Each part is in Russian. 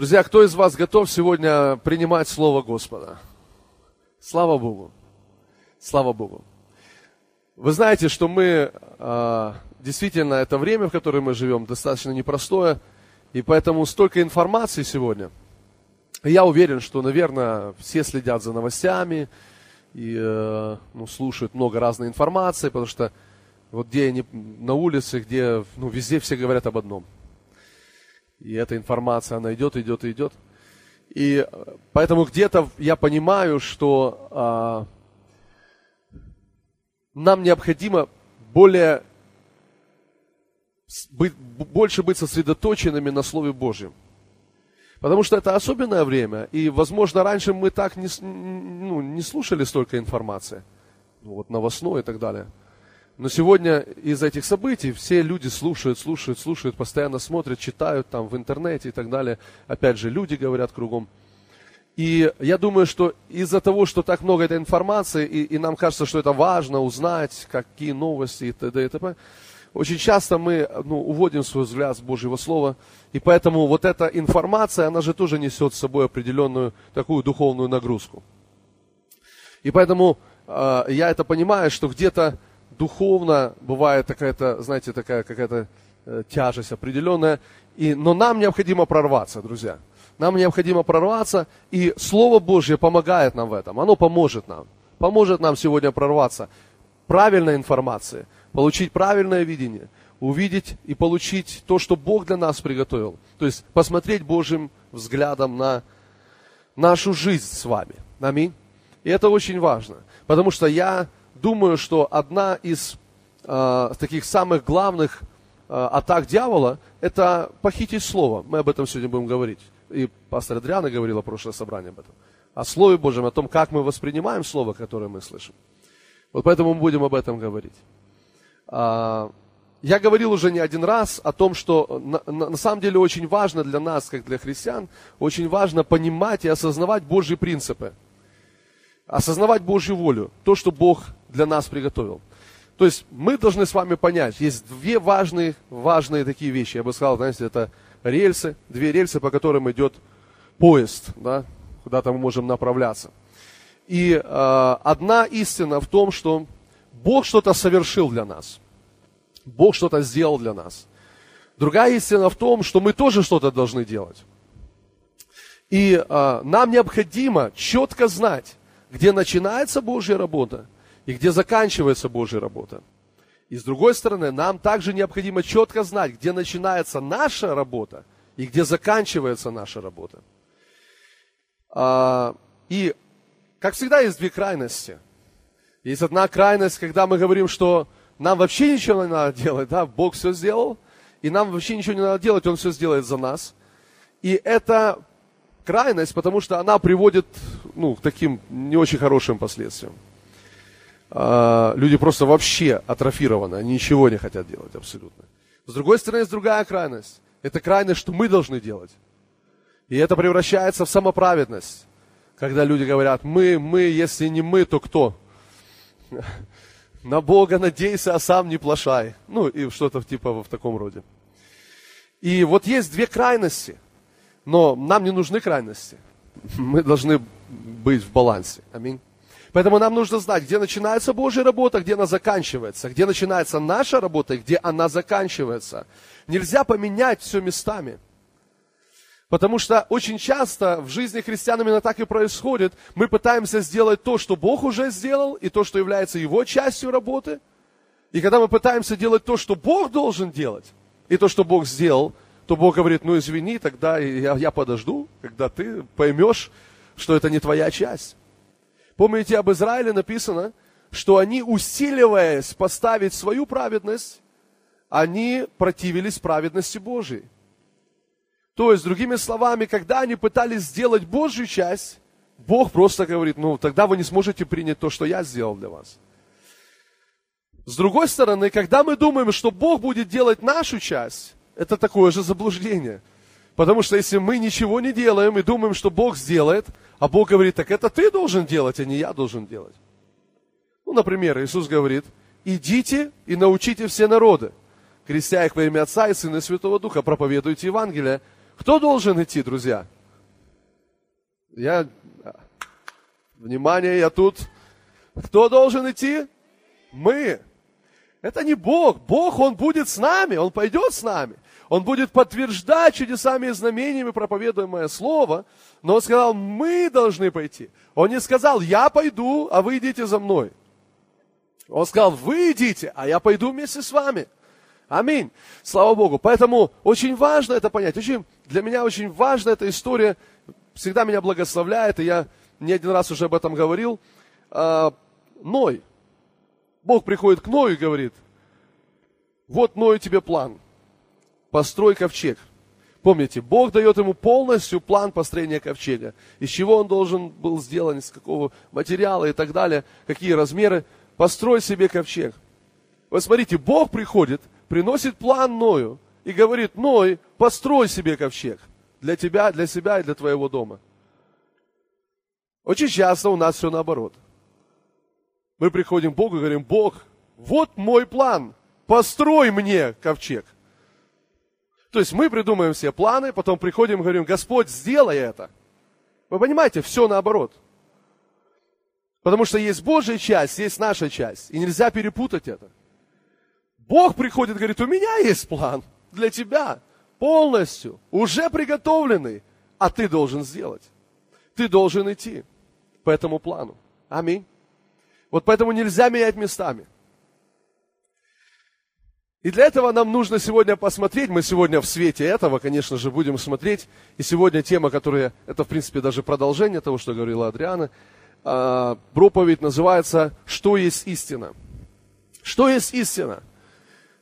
Друзья, кто из вас готов сегодня принимать Слово Господа? Слава Богу. Слава Богу. Вы знаете, что мы, а, действительно, это время, в которое мы живем, достаточно непростое, и поэтому столько информации сегодня. Я уверен, что, наверное, все следят за новостями и э, ну, слушают много разной информации, потому что вот где они на улице, где, ну, везде все говорят об одном – и эта информация, она идет, идет, идет. И поэтому где-то я понимаю, что а, нам необходимо более быть, больше быть сосредоточенными на Слове Божьем. Потому что это особенное время, и, возможно, раньше мы так не, ну, не слушали столько информации, ну, вот новостной и так далее. Но сегодня из этих событий все люди слушают, слушают, слушают, постоянно смотрят, читают там в интернете и так далее. Опять же, люди говорят кругом. И я думаю, что из-за того, что так много этой информации, и, и нам кажется, что это важно узнать, какие новости и т.д. и т.п., очень часто мы ну, уводим свой взгляд с Божьего Слова, и поэтому вот эта информация, она же тоже несет с собой определенную такую духовную нагрузку. И поэтому э, я это понимаю, что где-то духовно бывает какая-то, знаете, такая какая-то э, тяжесть определенная. И, но нам необходимо прорваться, друзья. Нам необходимо прорваться, и Слово Божье помогает нам в этом. Оно поможет нам. Поможет нам сегодня прорваться. Правильной информации, получить правильное видение, увидеть и получить то, что Бог для нас приготовил. То есть посмотреть Божьим взглядом на нашу жизнь с вами. Аминь. И это очень важно. Потому что я думаю, что одна из э, таких самых главных э, атак дьявола – это похитить слово. Мы об этом сегодня будем говорить. И пастор Адриана говорила в прошлое собрание об этом. О Слове Божьем, о том, как мы воспринимаем Слово, которое мы слышим. Вот поэтому мы будем об этом говорить. А, я говорил уже не один раз о том, что на, на, на самом деле очень важно для нас, как для христиан, очень важно понимать и осознавать Божьи принципы осознавать Божью волю, то, что Бог для нас приготовил. То есть мы должны с вами понять, есть две важные, важные такие вещи. Я бы сказал, знаете, это рельсы, две рельсы, по которым идет поезд, да, куда-то мы можем направляться. И э, одна истина в том, что Бог что-то совершил для нас. Бог что-то сделал для нас. Другая истина в том, что мы тоже что-то должны делать. И э, нам необходимо четко знать, где начинается Божья работа и где заканчивается Божья работа. И с другой стороны, нам также необходимо четко знать, где начинается наша работа и где заканчивается наша работа. А, и, как всегда, есть две крайности. Есть одна крайность, когда мы говорим, что нам вообще ничего не надо делать, да, Бог все сделал, и нам вообще ничего не надо делать, Он все сделает за нас. И это крайность, потому что она приводит ну, к таким не очень хорошим последствиям. А, люди просто вообще атрофированы, они ничего не хотят делать абсолютно. С другой стороны, есть другая крайность. Это крайность, что мы должны делать. И это превращается в самоправедность. Когда люди говорят, мы, мы, если не мы, то кто? На Бога надейся, а сам не плашай. Ну, и что-то типа в таком роде. И вот есть две крайности – но нам не нужны крайности. Мы должны быть в балансе. Аминь. Поэтому нам нужно знать, где начинается Божья работа, где она заканчивается, где начинается наша работа и где она заканчивается. Нельзя поменять все местами. Потому что очень часто в жизни христиан именно так и происходит. Мы пытаемся сделать то, что Бог уже сделал, и то, что является Его частью работы. И когда мы пытаемся делать то, что Бог должен делать, и то, что Бог сделал, то Бог говорит, ну извини, тогда я, я подожду, когда ты поймешь, что это не твоя часть. Помните, об Израиле написано, что они, усиливаясь поставить свою праведность, они противились праведности Божией. То есть, другими словами, когда они пытались сделать Божью часть, Бог просто говорит, ну тогда вы не сможете принять то, что я сделал для вас. С другой стороны, когда мы думаем, что Бог будет делать нашу часть, это такое же заблуждение. Потому что если мы ничего не делаем и думаем, что Бог сделает, а Бог говорит, так это ты должен делать, а не я должен делать. Ну, например, Иисус говорит, идите и научите все народы, крестя их во имя Отца и Сына и Святого Духа, проповедуйте Евангелие. Кто должен идти, друзья? Я... Внимание, я тут. Кто должен идти? Мы. Это не Бог. Бог, Он будет с нами, Он пойдет с нами. Он будет подтверждать чудесами и знамениями проповедуемое слово. Но Он сказал, мы должны пойти. Он не сказал, я пойду, а вы идите за мной. Он сказал, вы идите, а я пойду вместе с вами. Аминь. Слава Богу. Поэтому очень важно это понять. Очень, для меня очень важна эта история. Всегда меня благословляет, и я не один раз уже об этом говорил. А, Ной. Бог приходит к Ною и говорит, вот Ною тебе план. Построй ковчег. Помните, Бог дает ему полностью план построения ковчега. Из чего он должен был сделан, из какого материала и так далее, какие размеры. Построй себе ковчег. Вы смотрите, Бог приходит приносит план Ною и говорит, Ной, построй себе ковчег для тебя, для себя и для твоего дома. Очень часто у нас все наоборот. Мы приходим к Богу и говорим, Бог, вот мой план, построй мне ковчег. То есть мы придумаем все планы, потом приходим и говорим, Господь, сделай это. Вы понимаете, все наоборот. Потому что есть Божья часть, есть наша часть. И нельзя перепутать это. Бог приходит и говорит, у меня есть план для тебя, полностью, уже приготовленный, а ты должен сделать. Ты должен идти по этому плану. Аминь. Вот поэтому нельзя менять местами. И для этого нам нужно сегодня посмотреть, мы сегодня в свете этого, конечно же, будем смотреть, и сегодня тема, которая, это в принципе даже продолжение того, что говорила Адриана, а, проповедь называется «Что есть истина?». Что есть истина?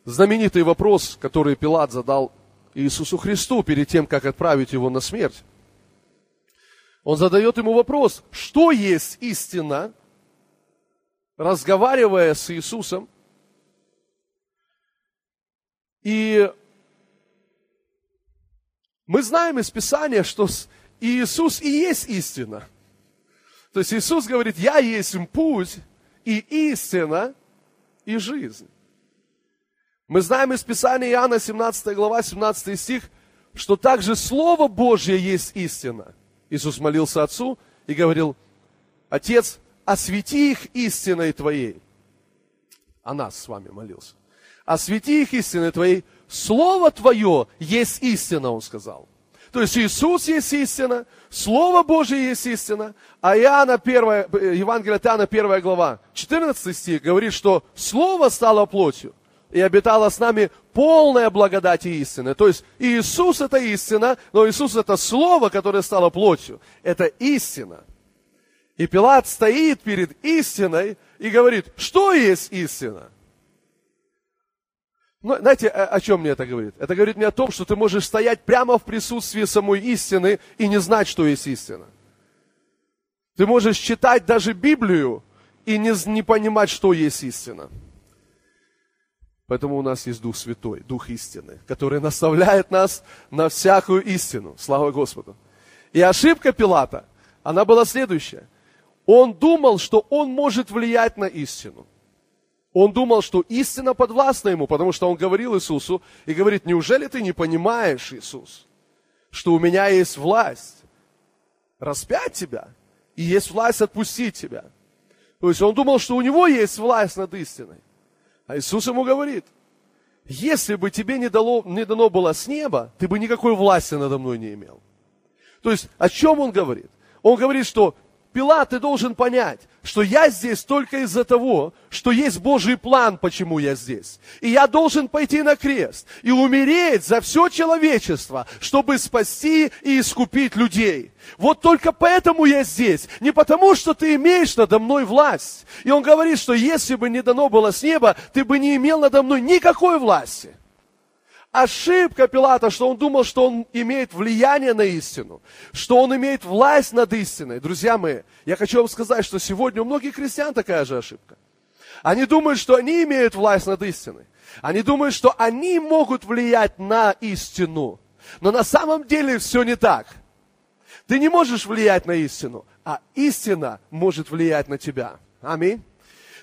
знаменитый вопрос, который Пилат задал Иисусу Христу перед тем, как отправить его на смерть. Он задает ему вопрос, что есть истина, разговаривая с Иисусом. И мы знаем из Писания, что Иисус и есть истина. То есть Иисус говорит, я есть путь и истина и жизнь. Мы знаем из Писания Иоанна 17 глава, 17 стих, что также Слово Божье есть истина. Иисус молился Отцу и говорил, Отец, освети их истиной Твоей. О нас с вами молился. Освети их истиной Твоей. Слово Твое есть истина, Он сказал. То есть Иисус есть истина, Слово Божье есть истина, а Иоанна 1, Евангелие от Иоанна 1 глава, 14 стих говорит, что Слово стало плотью и обитала с нами полная благодать и истины. То есть Иисус это истина, но Иисус это Слово, которое стало плотью. Это истина. И Пилат стоит перед истиной и говорит, что есть истина? Ну, знаете, о чем мне это говорит? Это говорит мне о том, что ты можешь стоять прямо в присутствии самой истины и не знать, что есть истина. Ты можешь читать даже Библию и не, не понимать, что есть истина. Поэтому у нас есть Дух Святой, Дух истины, который наставляет нас на всякую истину. Слава Господу. И ошибка Пилата, она была следующая. Он думал, что он может влиять на истину. Он думал, что истина подвластна ему, потому что он говорил Иисусу и говорит, неужели ты не понимаешь, Иисус, что у меня есть власть распять тебя и есть власть отпустить тебя. То есть он думал, что у него есть власть над истиной. А Иисус ему говорит, если бы тебе не, дало, не дано было с неба, ты бы никакой власти надо мной не имел. То есть о чем он говорит? Он говорит, что Пилат, ты должен понять, что я здесь только из-за того, что есть Божий план, почему я здесь. И я должен пойти на крест и умереть за все человечество, чтобы спасти и искупить людей. Вот только поэтому я здесь. Не потому, что ты имеешь надо мной власть. И он говорит, что если бы не дано было с неба, ты бы не имел надо мной никакой власти. Ошибка Пилата, что он думал, что он имеет влияние на истину, что он имеет власть над истиной. Друзья мои, я хочу вам сказать, что сегодня у многих христиан такая же ошибка. Они думают, что они имеют власть над истиной. Они думают, что они могут влиять на истину. Но на самом деле все не так. Ты не можешь влиять на истину, а истина может влиять на тебя. Аминь.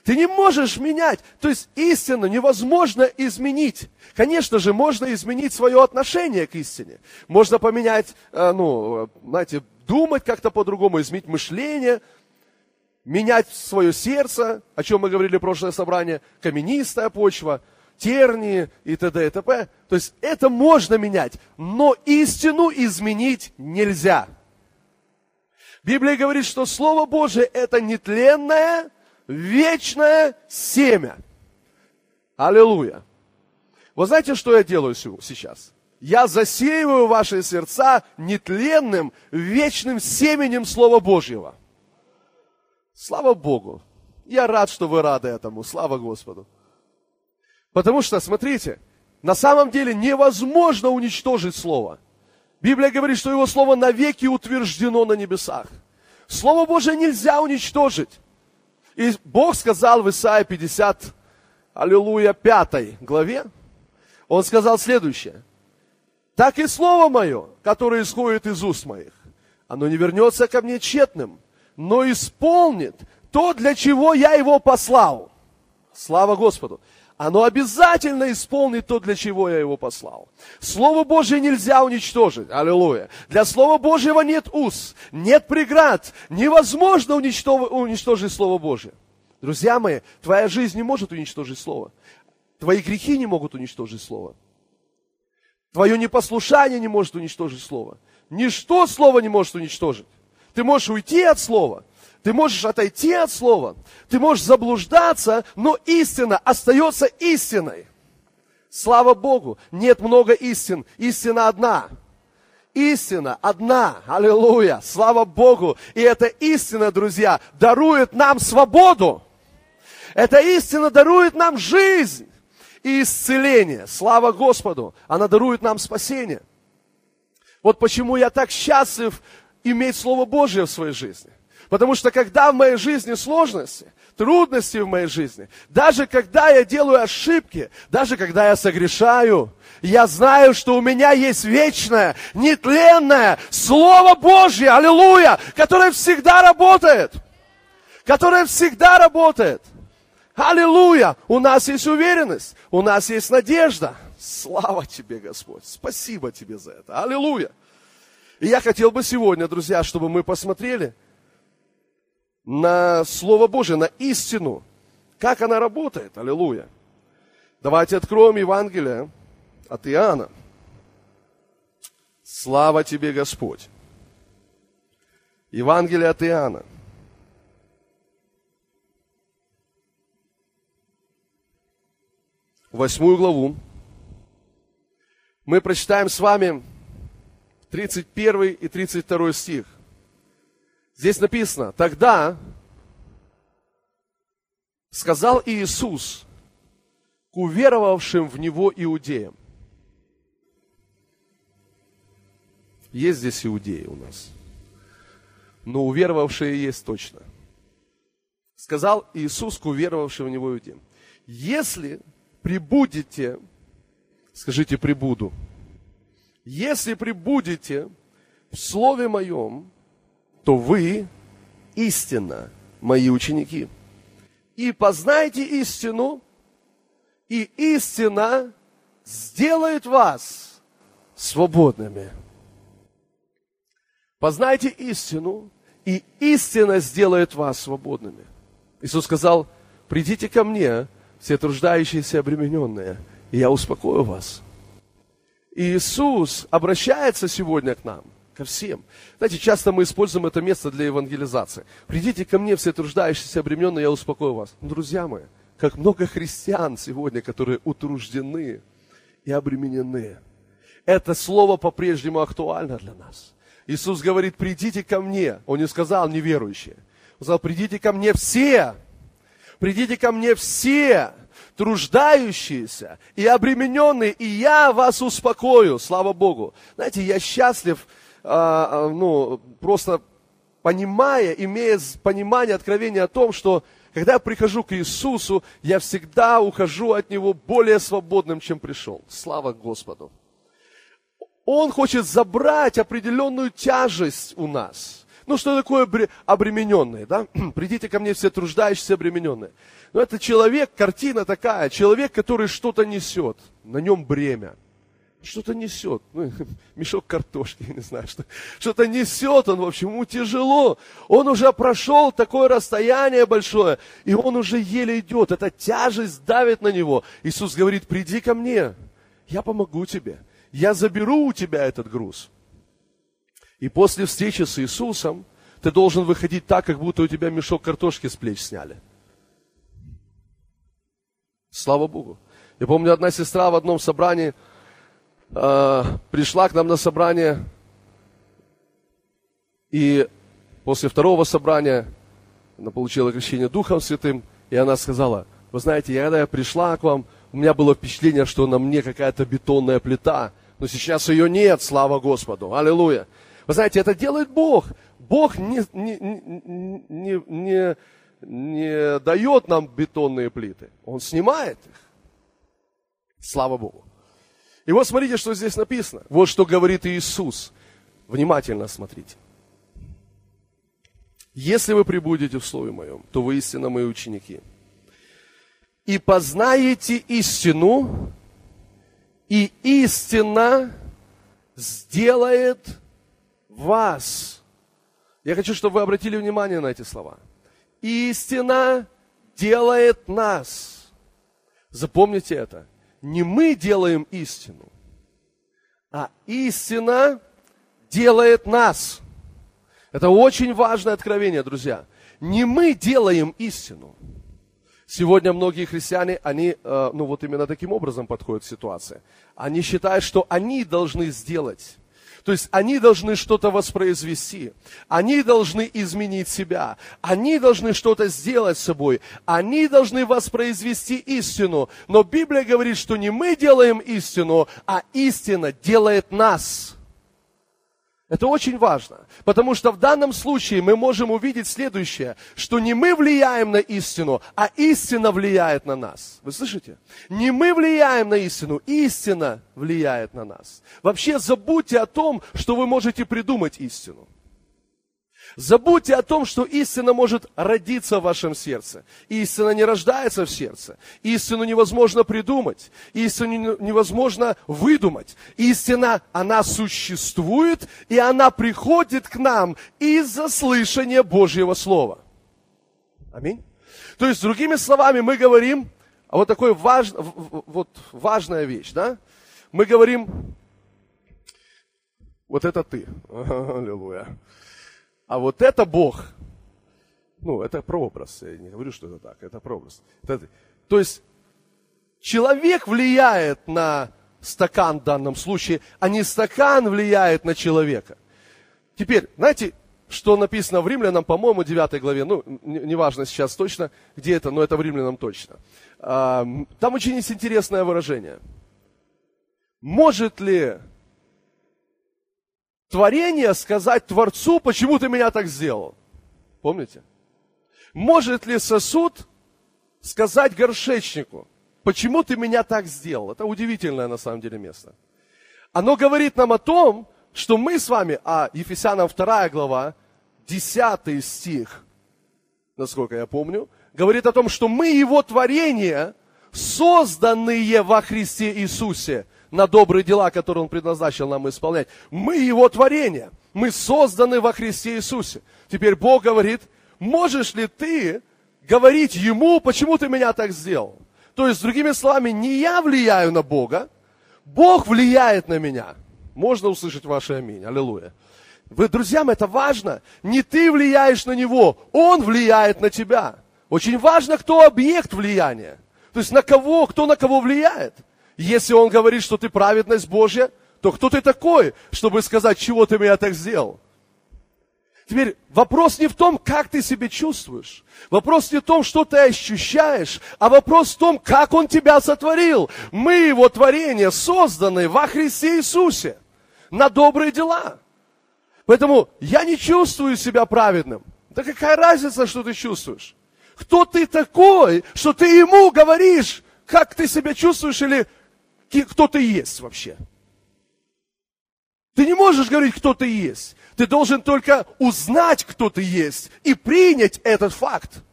Ты не можешь менять. То есть истину невозможно изменить. Конечно же, можно изменить свое отношение к истине. Можно поменять, э, ну, знаете, думать как-то по-другому, изменить мышление, менять свое сердце, о чем мы говорили в прошлое собрание, каменистая почва, тернии и т.д. и т.п. То есть это можно менять, но истину изменить нельзя. Библия говорит, что Слово Божие это нетленное, вечное семя. Аллилуйя. Вы знаете, что я делаю сейчас? Я засеиваю ваши сердца нетленным, вечным семенем Слова Божьего. Слава Богу. Я рад, что вы рады этому. Слава Господу. Потому что, смотрите, на самом деле невозможно уничтожить Слово. Библия говорит, что Его Слово навеки утверждено на небесах. Слово Божие нельзя уничтожить. И Бог сказал в Исаии 50, аллилуйя, 5 главе, Он сказал следующее. Так и Слово Мое, которое исходит из уст моих, оно не вернется ко мне тщетным, но исполнит то, для чего я его послал. Слава Господу оно обязательно исполнит то, для чего я его послал. Слово Божье нельзя уничтожить. Аллилуйя. Для Слова Божьего нет уз, нет преград. Невозможно уничтожить Слово Божье. Друзья мои, твоя жизнь не может уничтожить Слово. Твои грехи не могут уничтожить Слово. Твое непослушание не может уничтожить Слово. Ничто Слово не может уничтожить. Ты можешь уйти от Слова, ты можешь отойти от слова, ты можешь заблуждаться, но истина остается истиной. Слава Богу, нет много истин, истина одна. Истина одна, аллилуйя, слава Богу. И эта истина, друзья, дарует нам свободу. Эта истина дарует нам жизнь и исцеление. Слава Господу, она дарует нам спасение. Вот почему я так счастлив иметь Слово Божье в своей жизни. Потому что когда в моей жизни сложности, трудности в моей жизни, даже когда я делаю ошибки, даже когда я согрешаю, я знаю, что у меня есть вечное, нетленное Слово Божье, аллилуйя, которое всегда работает. Которое всегда работает. Аллилуйя! У нас есть уверенность, у нас есть надежда. Слава тебе, Господь. Спасибо тебе за это. Аллилуйя. И я хотел бы сегодня, друзья, чтобы мы посмотрели – на Слово Божие, на истину. Как она работает? Аллилуйя. Давайте откроем Евангелие от Иоанна. Слава тебе, Господь. Евангелие от Иоанна. Восьмую главу. Мы прочитаем с вами 31 и 32 стих. Здесь написано, тогда сказал Иисус к уверовавшим в Него иудеям. Есть здесь иудеи у нас. Но уверовавшие есть точно. Сказал Иисус к уверовавшим в Него иудеям. Если прибудете, скажите прибуду, если прибудете в Слове Моем, то вы истинно мои ученики. И познайте истину, и истина сделает вас свободными. Познайте истину, и истина сделает вас свободными. Иисус сказал, придите ко мне, все труждающиеся и обремененные, и я успокою вас. И Иисус обращается сегодня к нам ко всем. Знаете, часто мы используем это место для евангелизации. Придите ко мне, все труждающиеся, обремененные, я успокою вас. Но, друзья мои, как много христиан сегодня, которые утруждены и обременены. Это слово по-прежнему актуально для нас. Иисус говорит, придите ко мне. Он не сказал неверующие. Он сказал, придите ко мне все. Придите ко мне все, труждающиеся и обремененные, и я вас успокою. Слава Богу. Знаете, я счастлив, ну, просто понимая, имея понимание, откровение о том, что когда я прихожу к Иисусу, я всегда ухожу от Него более свободным, чем пришел. Слава Господу. Он хочет забрать определенную тяжесть у нас. Ну, что такое обремененные, да? Придите ко мне все труждающиеся обремененные. Но это человек, картина такая, человек, который что-то несет, на нем бремя. Что-то несет, ну, мешок картошки, не знаю, что, что-то несет он, в общем, ему тяжело. Он уже прошел такое расстояние большое, и он уже еле идет. Эта тяжесть давит на него. Иисус говорит, приди ко мне, я помогу тебе, я заберу у тебя этот груз. И после встречи с Иисусом ты должен выходить так, как будто у тебя мешок картошки с плеч сняли. Слава Богу. Я помню, одна сестра в одном собрании э, пришла к нам на собрание, и после второго собрания она получила крещение Духом Святым, и она сказала, вы знаете, я, когда я пришла к вам, у меня было впечатление, что на мне какая-то бетонная плита, но сейчас ее нет, слава Господу, аллилуйя. Вы знаете, это делает Бог. Бог не, не, не, не, не дает нам бетонные плиты. Он снимает их. Слава Богу. И вот смотрите, что здесь написано. Вот что говорит Иисус. Внимательно смотрите. Если вы прибудете в Слове Моем, то вы истинно мои ученики. И познаете истину, и истина сделает вас. Я хочу, чтобы вы обратили внимание на эти слова. Истина делает нас. Запомните это. Не мы делаем истину, а истина делает нас. Это очень важное откровение, друзья. Не мы делаем истину. Сегодня многие христиане, они, э, ну вот именно таким образом подходят к ситуации. Они считают, что они должны сделать то есть они должны что-то воспроизвести, они должны изменить себя, они должны что-то сделать с собой, они должны воспроизвести истину. Но Библия говорит, что не мы делаем истину, а истина делает нас. Это очень важно, потому что в данном случае мы можем увидеть следующее, что не мы влияем на истину, а истина влияет на нас. Вы слышите? Не мы влияем на истину, истина влияет на нас. Вообще забудьте о том, что вы можете придумать истину. Забудьте о том, что истина может родиться в вашем сердце. Истина не рождается в сердце. Истину невозможно придумать. Истину невозможно выдумать. Истина, она существует, и она приходит к нам из-за слышания Божьего Слова. Аминь. То есть, другими словами, мы говорим, а вот такой важ, вот важная вещь, да? Мы говорим, вот это ты. Аллилуйя. А вот это Бог. Ну, это прообраз. Я не говорю, что это так. Это прообраз. Это, то есть человек влияет на стакан в данном случае, а не стакан влияет на человека. Теперь, знаете, что написано в Римлянам, по-моему, 9 главе, ну, неважно не сейчас точно, где это, но это в Римлянам точно. Там очень есть интересное выражение. Может ли творение сказать Творцу, почему ты меня так сделал? Помните? Может ли сосуд сказать горшечнику, почему ты меня так сделал? Это удивительное на самом деле место. Оно говорит нам о том, что мы с вами, а Ефесянам 2 глава, 10 стих, насколько я помню, говорит о том, что мы его творение, созданные во Христе Иисусе на добрые дела, которые Он предназначил нам исполнять. Мы Его творение. Мы созданы во Христе Иисусе. Теперь Бог говорит, можешь ли ты говорить Ему, почему ты меня так сделал? То есть, другими словами, не я влияю на Бога, Бог влияет на меня. Можно услышать ваше аминь. Аллилуйя. Вы, друзьям, это важно. Не ты влияешь на него, он влияет на тебя. Очень важно, кто объект влияния. То есть на кого, кто на кого влияет. Если он говорит, что ты праведность Божья, то кто ты такой, чтобы сказать, чего ты меня так сделал? Теперь вопрос не в том, как ты себя чувствуешь. Вопрос не в том, что ты ощущаешь, а вопрос в том, как Он тебя сотворил. Мы Его творение, созданы во Христе Иисусе на добрые дела. Поэтому я не чувствую себя праведным. Да какая разница, что ты чувствуешь? Кто ты такой, что ты ему говоришь, как ты себя чувствуешь или кто ты есть вообще. Ты не можешь говорить, кто ты есть. Ты должен только узнать, кто ты есть, и принять этот факт.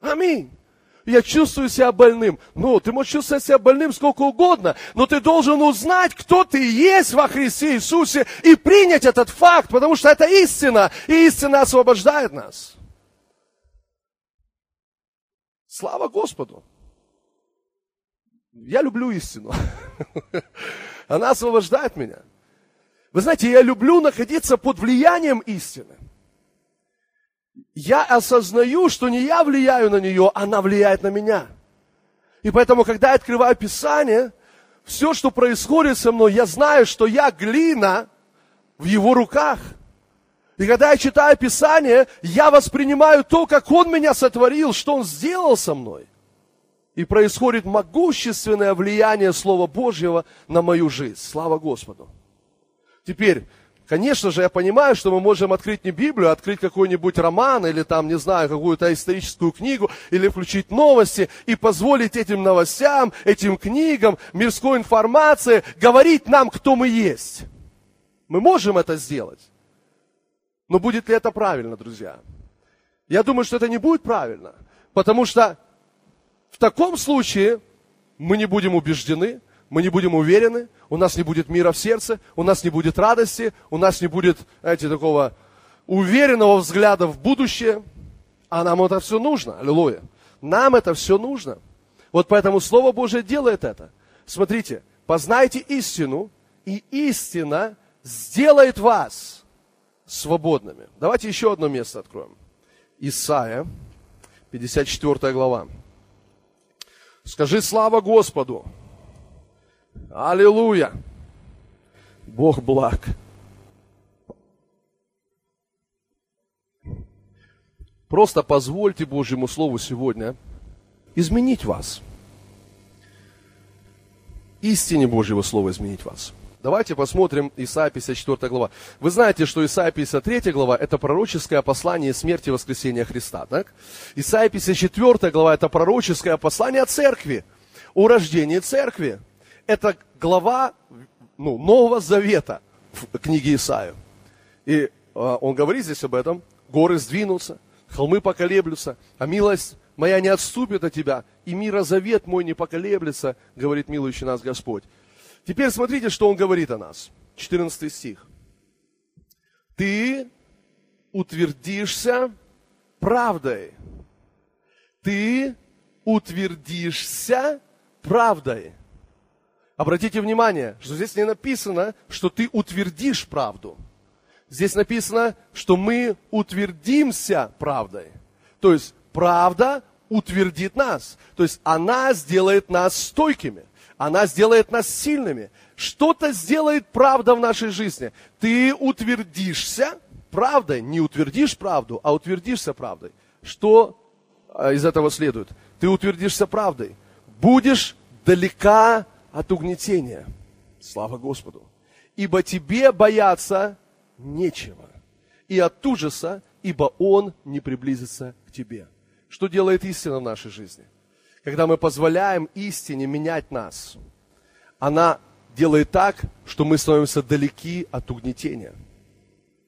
Аминь. Я чувствую себя больным. Ну, ты можешь чувствовать себя больным сколько угодно, но ты должен узнать, кто ты есть во Христе Иисусе и принять этот факт, потому что это истина, и истина освобождает нас. Слава Господу! Я люблю истину. Она освобождает меня. Вы знаете, я люблю находиться под влиянием истины. Я осознаю, что не я влияю на нее, она влияет на меня. И поэтому, когда я открываю Писание, все, что происходит со мной, я знаю, что я глина в его руках. И когда я читаю Писание, я воспринимаю то, как Он меня сотворил, что Он сделал со мной. И происходит могущественное влияние Слова Божьего на мою жизнь. Слава Господу. Теперь, конечно же, я понимаю, что мы можем открыть не Библию, а открыть какой-нибудь роман или там, не знаю, какую-то историческую книгу, или включить новости и позволить этим новостям, этим книгам, мирской информации говорить нам, кто мы есть. Мы можем это сделать. Но будет ли это правильно, друзья? Я думаю, что это не будет правильно, потому что в таком случае мы не будем убеждены, мы не будем уверены, у нас не будет мира в сердце, у нас не будет радости, у нас не будет, знаете, такого уверенного взгляда в будущее. А нам это все нужно, аллилуйя. Нам это все нужно. Вот поэтому Слово Божие делает это. Смотрите, познайте истину, и истина сделает вас свободными. Давайте еще одно место откроем. Исайя, 54 глава. Скажи слава Господу. Аллилуйя! Бог благ. Просто позвольте Божьему Слову сегодня изменить вас. Истине Божьего Слова изменить вас. Давайте посмотрим Исайя 54 глава. Вы знаете, что Исайя 53 глава – это пророческое послание смерти и воскресения Христа. Так? Исайя 54 глава – это пророческое послание о церкви, о рождении церкви это глава ну, Нового Завета в книге Исаию. И э, он говорит здесь об этом. Горы сдвинутся, холмы поколеблются, а милость моя не отступит от тебя, и мирозавет мой не поколеблется, говорит милующий нас Господь. Теперь смотрите, что он говорит о нас. 14 стих. Ты утвердишься правдой. Ты утвердишься правдой. Обратите внимание, что здесь не написано, что ты утвердишь правду. Здесь написано, что мы утвердимся правдой. То есть правда утвердит нас. То есть она сделает нас стойкими. Она сделает нас сильными. Что-то сделает правда в нашей жизни. Ты утвердишься правдой. Не утвердишь правду, а утвердишься правдой. Что а, из этого следует? Ты утвердишься правдой. Будешь далека от угнетения. Слава Господу. Ибо тебе бояться нечего. И от ужаса, ибо он не приблизится к тебе. Что делает истина в нашей жизни? Когда мы позволяем истине менять нас, она делает так, что мы становимся далеки от угнетения.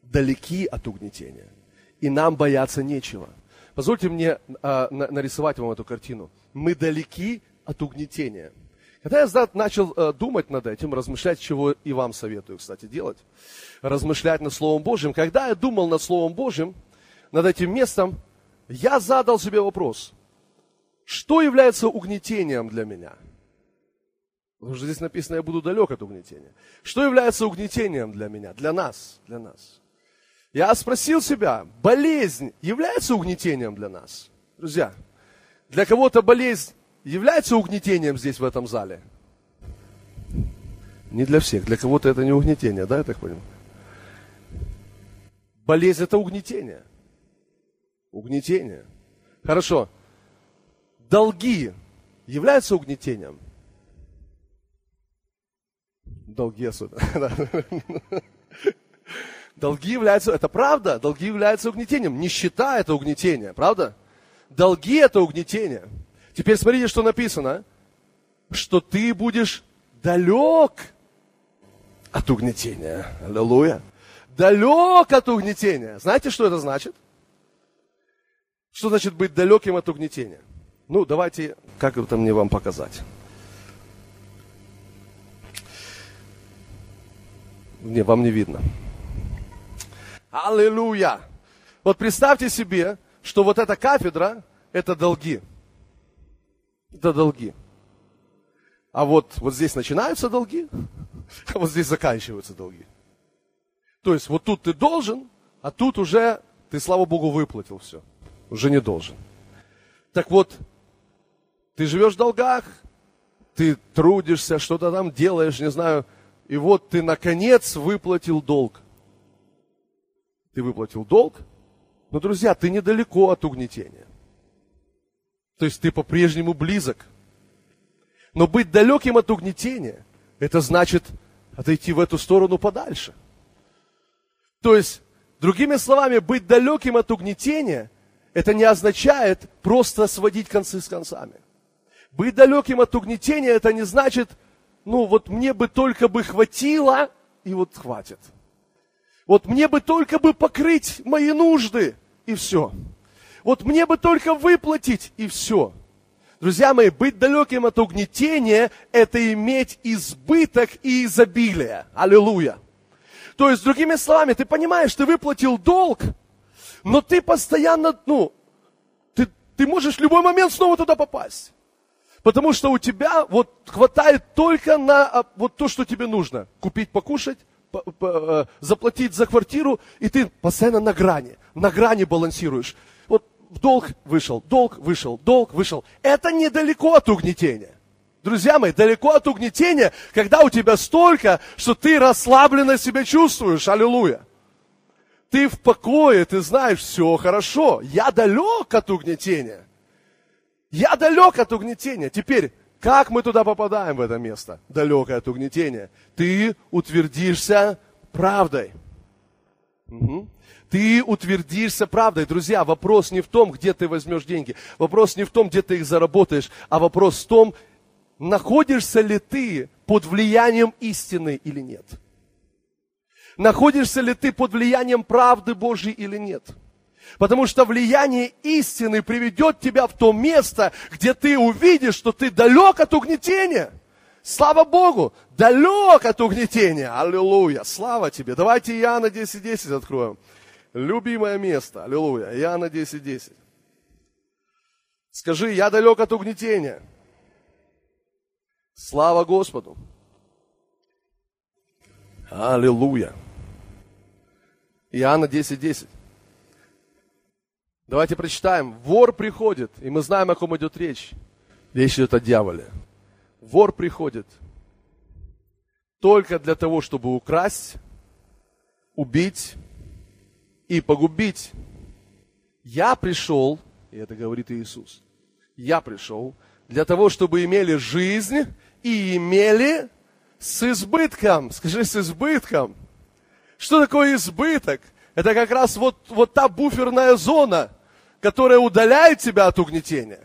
Далеки от угнетения. И нам бояться нечего. Позвольте мне э, нарисовать вам эту картину. Мы далеки от угнетения. Когда я начал э, думать над этим, размышлять, чего и вам советую, кстати, делать, размышлять над Словом Божьим, когда я думал над Словом Божьим, над этим местом, я задал себе вопрос, что является угнетением для меня? Потому что здесь написано, я буду далек от угнетения. Что является угнетением для меня, для нас, для нас? Я спросил себя, болезнь является угнетением для нас? Друзья, для кого-то болезнь является угнетением здесь, в этом зале? Не для всех. Для кого-то это не угнетение, да, я так понимаю? Болезнь – это угнетение. Угнетение. Хорошо. Долги являются угнетением? Долги особенно. Долги являются, это правда, долги являются угнетением. Нищета – это угнетение, правда? Долги – это угнетение. Теперь смотрите, что написано. Что ты будешь далек от угнетения. Аллилуйя. Далек от угнетения. Знаете, что это значит? Что значит быть далеким от угнетения? Ну, давайте, как это мне вам показать? Не, вам не видно. Аллилуйя! Вот представьте себе, что вот эта кафедра – это долги. Это долги. А вот, вот здесь начинаются долги, а вот здесь заканчиваются долги. То есть вот тут ты должен, а тут уже ты, слава Богу, выплатил все. Уже не должен. Так вот, ты живешь в долгах, ты трудишься, что-то там делаешь, не знаю, и вот ты наконец выплатил долг. Ты выплатил долг, но, друзья, ты недалеко от угнетения. То есть ты по-прежнему близок. Но быть далеким от угнетения, это значит отойти в эту сторону подальше. То есть, другими словами, быть далеким от угнетения, это не означает просто сводить концы с концами. Быть далеким от угнетения, это не значит, ну вот мне бы только бы хватило, и вот хватит. Вот мне бы только бы покрыть мои нужды, и все. Вот мне бы только выплатить, и все. Друзья мои, быть далеким от угнетения – это иметь избыток и изобилие. Аллилуйя. То есть, другими словами, ты понимаешь, ты выплатил долг, но ты постоянно, ну, ты, ты можешь в любой момент снова туда попасть. Потому что у тебя вот хватает только на а, вот то, что тебе нужно. Купить, покушать, э, заплатить за квартиру, и ты постоянно на грани, на грани балансируешь. Вот долг вышел, долг вышел, долг вышел. Это недалеко от угнетения. Друзья мои, далеко от угнетения, когда у тебя столько, что ты расслабленно себя чувствуешь. Аллилуйя. Ты в покое, ты знаешь, все хорошо. Я далек от угнетения. Я далек от угнетения. Теперь, как мы туда попадаем, в это место, далекое от угнетения? Ты утвердишься правдой. Угу. Ты утвердишься правдой. Друзья, вопрос не в том, где ты возьмешь деньги. Вопрос не в том, где ты их заработаешь. А вопрос в том, находишься ли ты под влиянием истины или нет. Находишься ли ты под влиянием правды Божьей или нет. Потому что влияние истины приведет тебя в то место, где ты увидишь, что ты далек от угнетения. Слава Богу, далек от угнетения. Аллилуйя. Слава тебе. Давайте Иоанна 10.10 10 откроем. Любимое место. Аллилуйя. Иоанна 10.10. 10. Скажи, я далек от угнетения. Слава Господу. Аллилуйя. Иоанна 10.10. 10. Давайте прочитаем. Вор приходит, и мы знаем, о ком идет речь. Речь идет о дьяволе. Вор приходит только для того, чтобы украсть, убить и погубить. Я пришел, и это говорит Иисус, я пришел для того, чтобы имели жизнь и имели с избытком. Скажи, с избытком. Что такое избыток? Это как раз вот, вот та буферная зона, которая удаляет тебя от угнетения.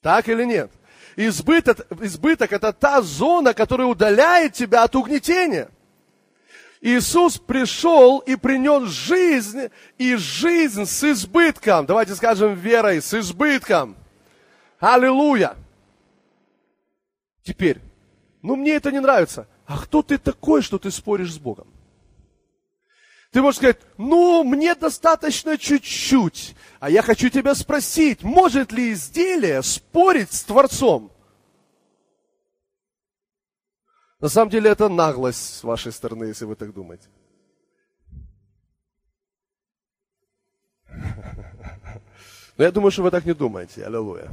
Так или нет? Избыток, избыток это та зона, которая удаляет тебя от угнетения. Иисус пришел и принес жизнь, и жизнь с избытком. Давайте скажем верой, с избытком. Аллилуйя. Теперь, ну мне это не нравится. А кто ты такой, что ты споришь с Богом? Ты можешь сказать, ну, мне достаточно чуть-чуть. А я хочу тебя спросить, может ли изделие спорить с Творцом? На самом деле это наглость с вашей стороны, если вы так думаете. Но я думаю, что вы так не думаете. Аллилуйя.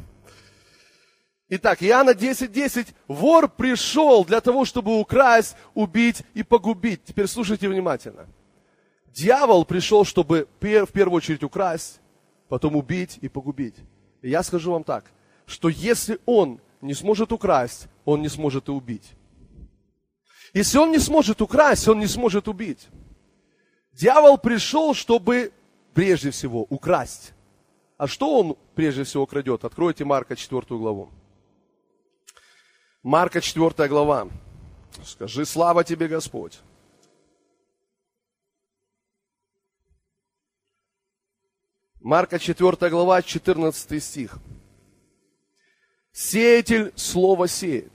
Итак, Иоанна 10.10. 10. Вор пришел для того, чтобы украсть, убить и погубить. Теперь слушайте внимательно. Дьявол пришел, чтобы в первую очередь украсть, потом убить и погубить. И я скажу вам так, что если он не сможет украсть, он не сможет и убить. Если он не сможет украсть, он не сможет убить. Дьявол пришел, чтобы прежде всего украсть. А что он прежде всего крадет? Откройте Марка 4 главу. Марка 4 глава. Скажи, слава тебе, Господь. Марка 4 глава, 14 стих. Сеятель слово сеет.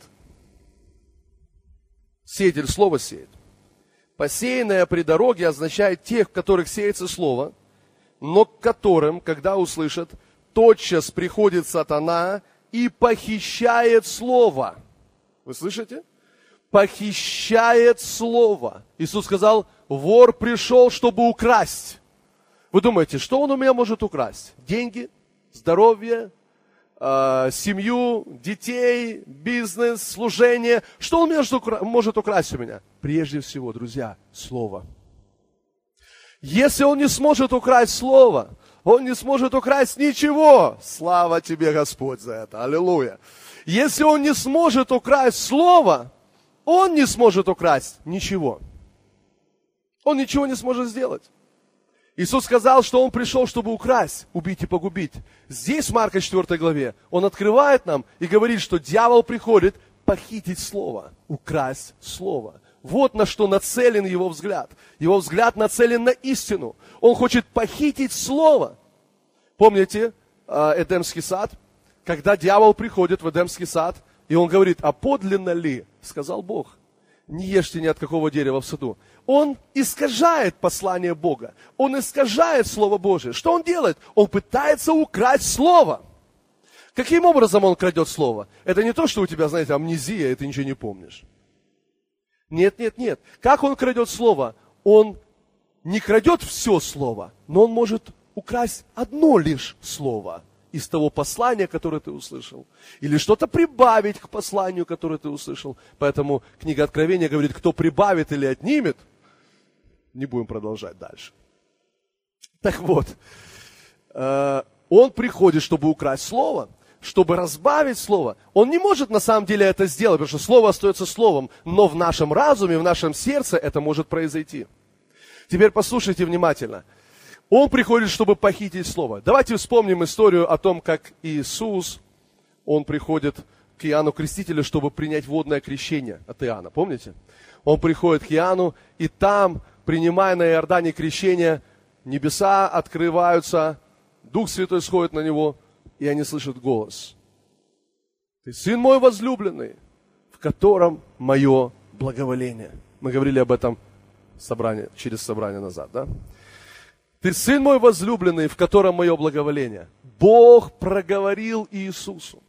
Сеятель слово сеет. Посеянное при дороге означает тех, в которых сеется слово, но к которым, когда услышат, тотчас приходит сатана и похищает слово. Вы слышите? Похищает слово. Иисус сказал, вор пришел, чтобы украсть. Вы думаете, что он у меня может украсть? Деньги, здоровье, э, семью, детей, бизнес, служение. Что он может, может украсть у меня? Прежде всего, друзья, слово. Если он не сможет украсть слово, он не сможет украсть ничего. Слава тебе, Господь, за это. Аллилуйя. Если он не сможет украсть слово, он не сможет украсть ничего. Он ничего не сможет сделать. Иисус сказал, что Он пришел, чтобы украсть, убить и погубить. Здесь, в Марка 4 главе, Он открывает нам и говорит, что дьявол приходит похитить Слово, украсть Слово. Вот на что нацелен его взгляд. Его взгляд нацелен на истину. Он хочет похитить Слово. Помните э, Эдемский сад? Когда дьявол приходит в Эдемский сад, и он говорит, а подлинно ли, сказал Бог, не ешьте ни от какого дерева в саду. Он искажает послание Бога. Он искажает Слово Божие. Что он делает? Он пытается украсть Слово. Каким образом он крадет Слово? Это не то, что у тебя, знаете, амнезия, и ты ничего не помнишь. Нет, нет, нет. Как он крадет Слово? Он не крадет все Слово, но он может украсть одно лишь Слово – из того послания, которое ты услышал. Или что-то прибавить к посланию, которое ты услышал. Поэтому книга Откровения говорит, кто прибавит или отнимет, не будем продолжать дальше. Так вот, э, он приходит, чтобы украсть слово, чтобы разбавить слово. Он не может на самом деле это сделать, потому что слово остается словом, но в нашем разуме, в нашем сердце это может произойти. Теперь послушайте внимательно – он приходит, чтобы похитить слово. Давайте вспомним историю о том, как Иисус, он приходит к Иоанну Крестителю, чтобы принять водное крещение от Иоанна. Помните? Он приходит к Иоанну, и там, принимая на Иордане крещение, небеса открываются, Дух Святой сходит на него, и они слышат голос. Ты сын мой возлюбленный, в котором мое благоволение. Мы говорили об этом собрание, через собрание назад, да? Ты сын мой возлюбленный, в котором мое благоволение. Бог проговорил Иисусу.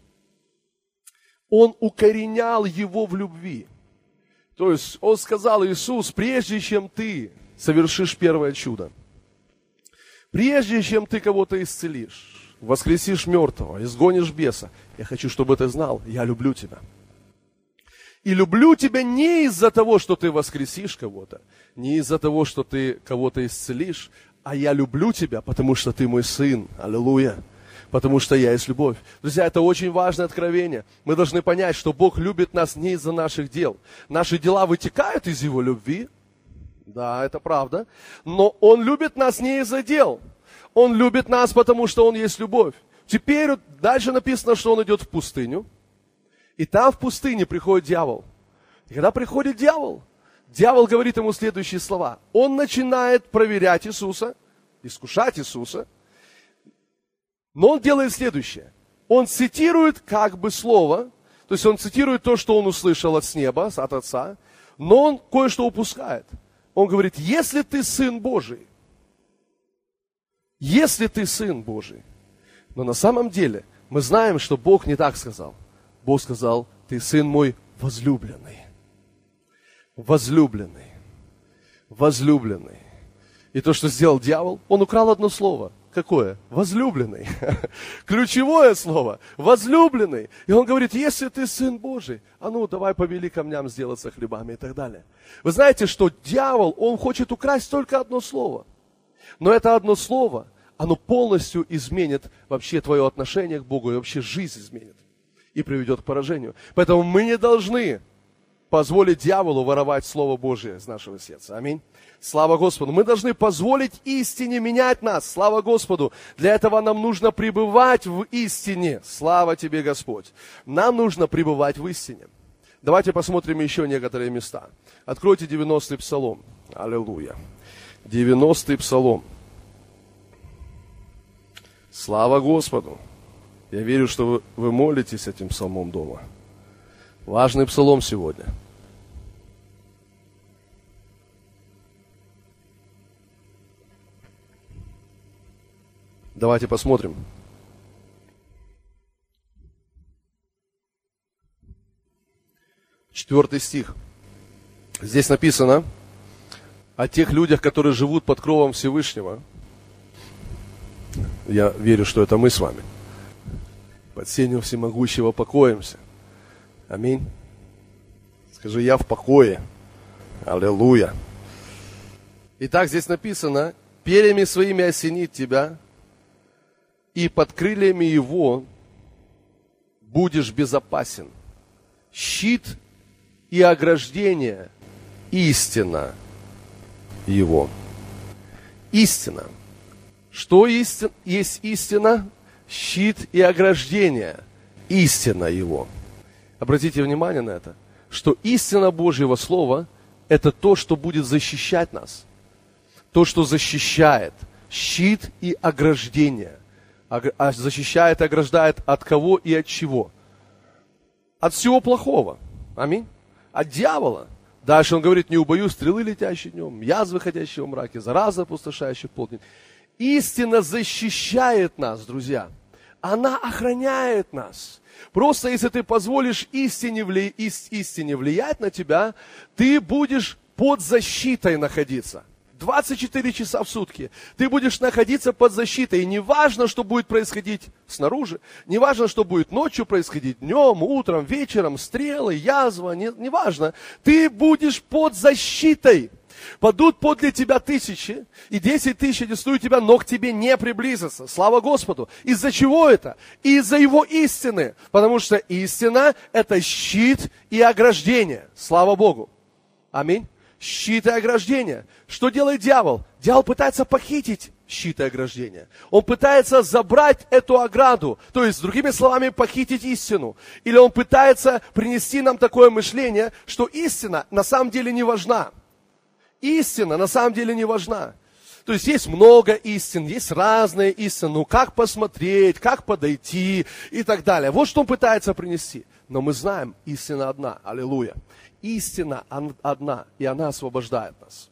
Он укоренял его в любви. То есть он сказал, Иисус, прежде чем ты совершишь первое чудо, прежде чем ты кого-то исцелишь, воскресишь мертвого, изгонишь беса, я хочу, чтобы ты знал, я люблю тебя. И люблю тебя не из-за того, что ты воскресишь кого-то, не из-за того, что ты кого-то исцелишь, а я люблю тебя, потому что ты мой сын. Аллилуйя. Потому что я есть любовь. Друзья, это очень важное откровение. Мы должны понять, что Бог любит нас не из-за наших дел. Наши дела вытекают из Его любви. Да, это правда. Но Он любит нас не из-за дел. Он любит нас, потому что Он есть любовь. Теперь дальше написано, что Он идет в пустыню. И там в пустыне приходит дьявол. И когда приходит дьявол, дьявол говорит ему следующие слова. Он начинает проверять Иисуса, искушать Иисуса, но он делает следующее. Он цитирует как бы слово, то есть он цитирует то, что он услышал от неба, от Отца, но он кое-что упускает. Он говорит, если ты Сын Божий, если ты Сын Божий, но на самом деле мы знаем, что Бог не так сказал. Бог сказал, ты Сын мой возлюбленный возлюбленный. Возлюбленный. И то, что сделал дьявол, он украл одно слово. Какое? Возлюбленный. Ключевое слово. Возлюбленный. И он говорит, если ты сын Божий, а ну давай повели камням сделаться хлебами и так далее. Вы знаете, что дьявол, он хочет украсть только одно слово. Но это одно слово, оно полностью изменит вообще твое отношение к Богу и вообще жизнь изменит и приведет к поражению. Поэтому мы не должны позволить дьяволу воровать Слово Божие из нашего сердца. Аминь. Слава Господу. Мы должны позволить истине менять нас. Слава Господу. Для этого нам нужно пребывать в истине. Слава тебе, Господь. Нам нужно пребывать в истине. Давайте посмотрим еще некоторые места. Откройте 90-й псалом. Аллилуйя. 90-й псалом. Слава Господу! Я верю, что вы, вы молитесь этим псалмом дома. Важный псалом сегодня. Давайте посмотрим. Четвертый стих. Здесь написано о тех людях, которые живут под кровом Всевышнего. Я верю, что это мы с вами. Под сенью всемогущего покоимся. Аминь. Скажи, я в покое. Аллилуйя. Итак, здесь написано, перьями своими осенит тебя, и под крыльями его будешь безопасен. Щит и ограждение – истина его. Истина. Что истин, есть истина? Щит и ограждение – истина его. Обратите внимание на это, что истина Божьего Слова – это то, что будет защищать нас. То, что защищает. Щит и ограждение. А защищает, ограждает от кого и от чего? От всего плохого. Аминь. От дьявола. Дальше он говорит, не убоюсь стрелы, летящие днем, язвы, ходящие в мраке, зараза, опустошающая полдень. Истина защищает нас, друзья. Она охраняет нас. Просто если ты позволишь истине, вли... истине влиять на тебя, ты будешь под защитой находиться. 24 часа в сутки. Ты будешь находиться под защитой. И не важно, что будет происходить снаружи, не важно, что будет ночью происходить, днем, утром, вечером, стрелы, язва, не, не важно. Ты будешь под защитой. Падут подле тебя тысячи, и десять тысяч арестуют тебя, но к тебе не приблизятся. Слава Господу. Из-за чего это? Из-за Его истины. Потому что истина – это щит и ограждение. Слава Богу. Аминь щит и ограждение. Что делает дьявол? Дьявол пытается похитить щит и ограждение. Он пытается забрать эту ограду, то есть, другими словами, похитить истину. Или он пытается принести нам такое мышление, что истина на самом деле не важна. Истина на самом деле не важна. То есть есть много истин, есть разные истины, ну как посмотреть, как подойти и так далее. Вот что он пытается принести. Но мы знаем, истина одна, аллилуйя истина одна, и она освобождает нас.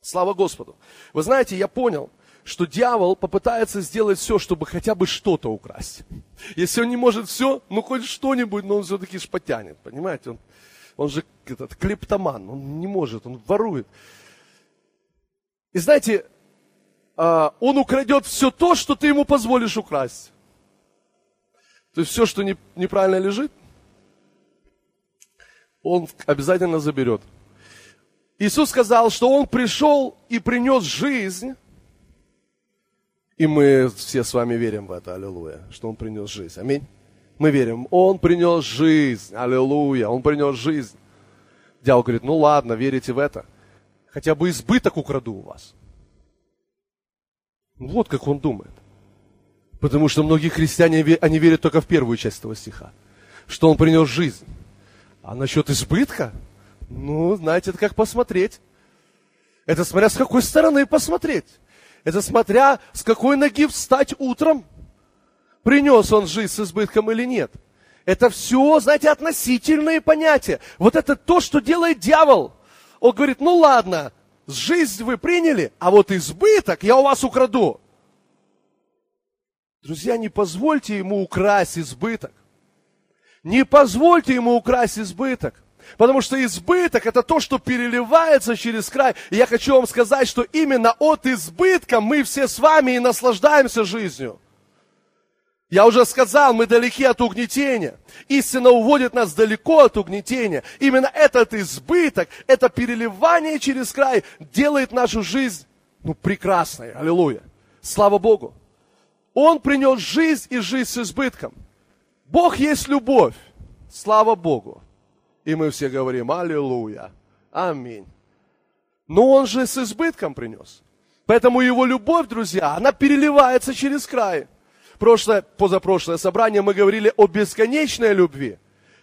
Слава Господу. Вы знаете, я понял, что дьявол попытается сделать все, чтобы хотя бы что-то украсть. Если он не может все, ну хоть что-нибудь, но он все-таки ж потянет, понимаете? Он, он же этот клептоман, он не может, он ворует. И знаете, а, он украдет все то, что ты ему позволишь украсть. То есть все, что неправильно лежит, он обязательно заберет. Иисус сказал, что Он пришел и принес жизнь. И мы все с вами верим в это, аллилуйя, что Он принес жизнь. Аминь. Мы верим, Он принес жизнь, аллилуйя, Он принес жизнь. Дьявол говорит, ну ладно, верите в это. Хотя бы избыток украду у вас. Вот как он думает. Потому что многие христиане, они верят только в первую часть этого стиха. Что он принес жизнь. А насчет избытка? Ну, знаете, это как посмотреть. Это смотря с какой стороны посмотреть. Это смотря с какой ноги встать утром. Принес он жизнь с избытком или нет. Это все, знаете, относительные понятия. Вот это то, что делает дьявол. Он говорит, ну ладно, жизнь вы приняли, а вот избыток я у вас украду. Друзья, не позвольте ему украсть избыток. Не позвольте ему украсть избыток. Потому что избыток это то, что переливается через край. И я хочу вам сказать, что именно от избытка мы все с вами и наслаждаемся жизнью. Я уже сказал, мы далеки от угнетения. Истина уводит нас далеко от угнетения. Именно этот избыток, это переливание через край делает нашу жизнь ну, прекрасной. Аллилуйя. Слава Богу. Он принес жизнь и жизнь с избытком. Бог есть любовь. Слава Богу. И мы все говорим, аллилуйя, аминь. Но Он же с избытком принес. Поэтому Его любовь, друзья, она переливается через край. Прошлое, позапрошлое собрание мы говорили о бесконечной любви.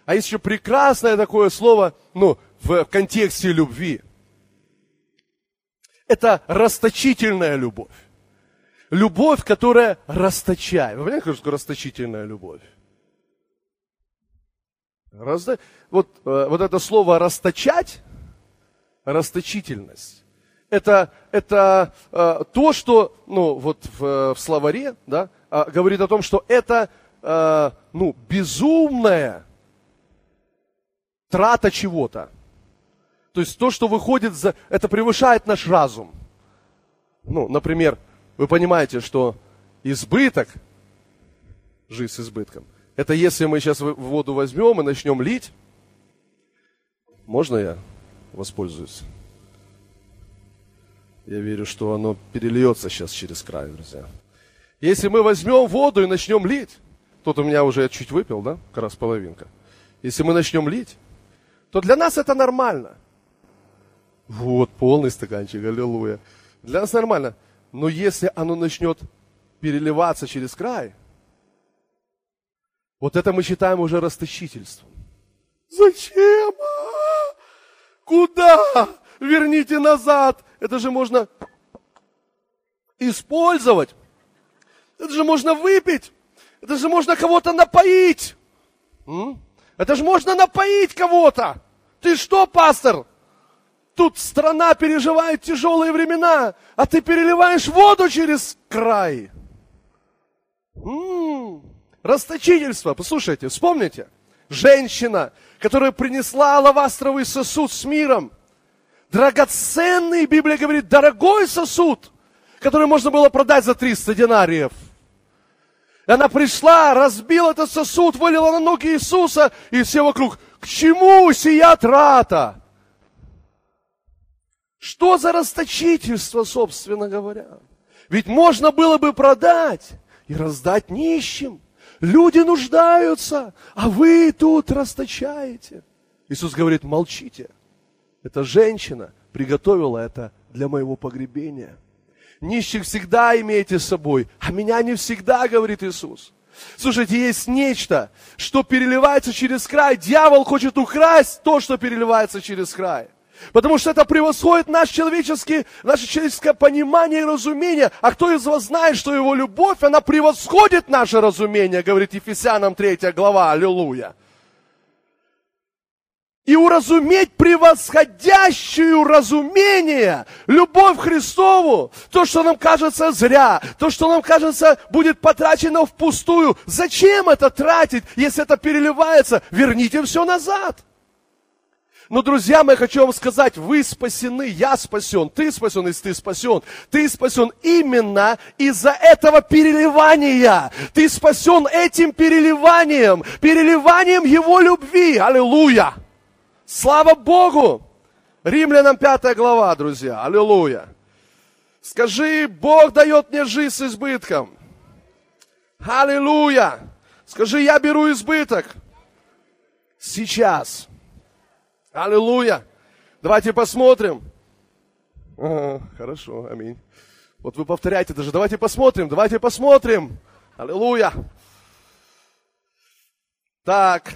А есть еще прекрасное такое слово, ну, в контексте любви. Это расточительная любовь. Любовь, которая расточает. Вы понимаете, что такое расточительная любовь? Разда... Вот, э, вот это слово расточать, расточительность, это, это э, то, что ну, вот в, в словаре да, э, говорит о том, что это э, ну, безумная трата чего-то. То есть то, что выходит за... Это превышает наш разум. Ну, например, вы понимаете, что избыток, жизнь с избытком, это если мы сейчас воду возьмем и начнем лить, можно я воспользуюсь? Я верю, что оно перельется сейчас через край, друзья. Если мы возьмем воду и начнем лить, тут у меня уже чуть выпил, да, как раз половинка. Если мы начнем лить, то для нас это нормально. Вот, полный стаканчик, аллилуйя. Для нас нормально. Но если оно начнет переливаться через край, вот это мы считаем уже расточительством. Зачем? Куда? Верните назад. Это же можно использовать. Это же можно выпить. Это же можно кого-то напоить. Это же можно напоить кого-то. Ты что, пастор? Тут страна переживает тяжелые времена, а ты переливаешь воду через край. М-м-м. Расточительство. Послушайте, вспомните. Женщина, которая принесла алавастровый сосуд с миром – драгоценный, Библия говорит, дорогой сосуд, который можно было продать за 300 динариев. И она пришла, разбила этот сосуд, вылила на ноги Иисуса, и все вокруг, к чему сия трата? Что за расточительство, собственно говоря? Ведь можно было бы продать и раздать нищим. Люди нуждаются, а вы тут расточаете. Иисус говорит, молчите. Эта женщина приготовила это для моего погребения. Нищих всегда имейте с собой, а меня не всегда, говорит Иисус. Слушайте, есть нечто, что переливается через край. Дьявол хочет украсть то, что переливается через край. Потому что это превосходит наш человеческий, наше человеческое понимание и разумение. А кто из вас знает, что его любовь, она превосходит наше разумение, говорит Ефесянам 3 глава, аллилуйя и уразуметь превосходящую разумение, любовь к Христову, то, что нам кажется зря, то, что нам кажется будет потрачено впустую. Зачем это тратить, если это переливается? Верните все назад. Но, друзья мои, хочу вам сказать, вы спасены, я спасен, ты спасен, если ты спасен. Ты спасен именно из-за этого переливания. Ты спасен этим переливанием, переливанием Его любви. Аллилуйя! Слава Богу! Римлянам 5 глава, друзья. Аллилуйя. Скажи, Бог дает мне жизнь с избытком. Аллилуйя. Скажи, я беру избыток. Сейчас. Аллилуйя. Давайте посмотрим. Ага, хорошо, аминь. Вот вы повторяете даже. Давайте посмотрим, давайте посмотрим. Аллилуйя. Так,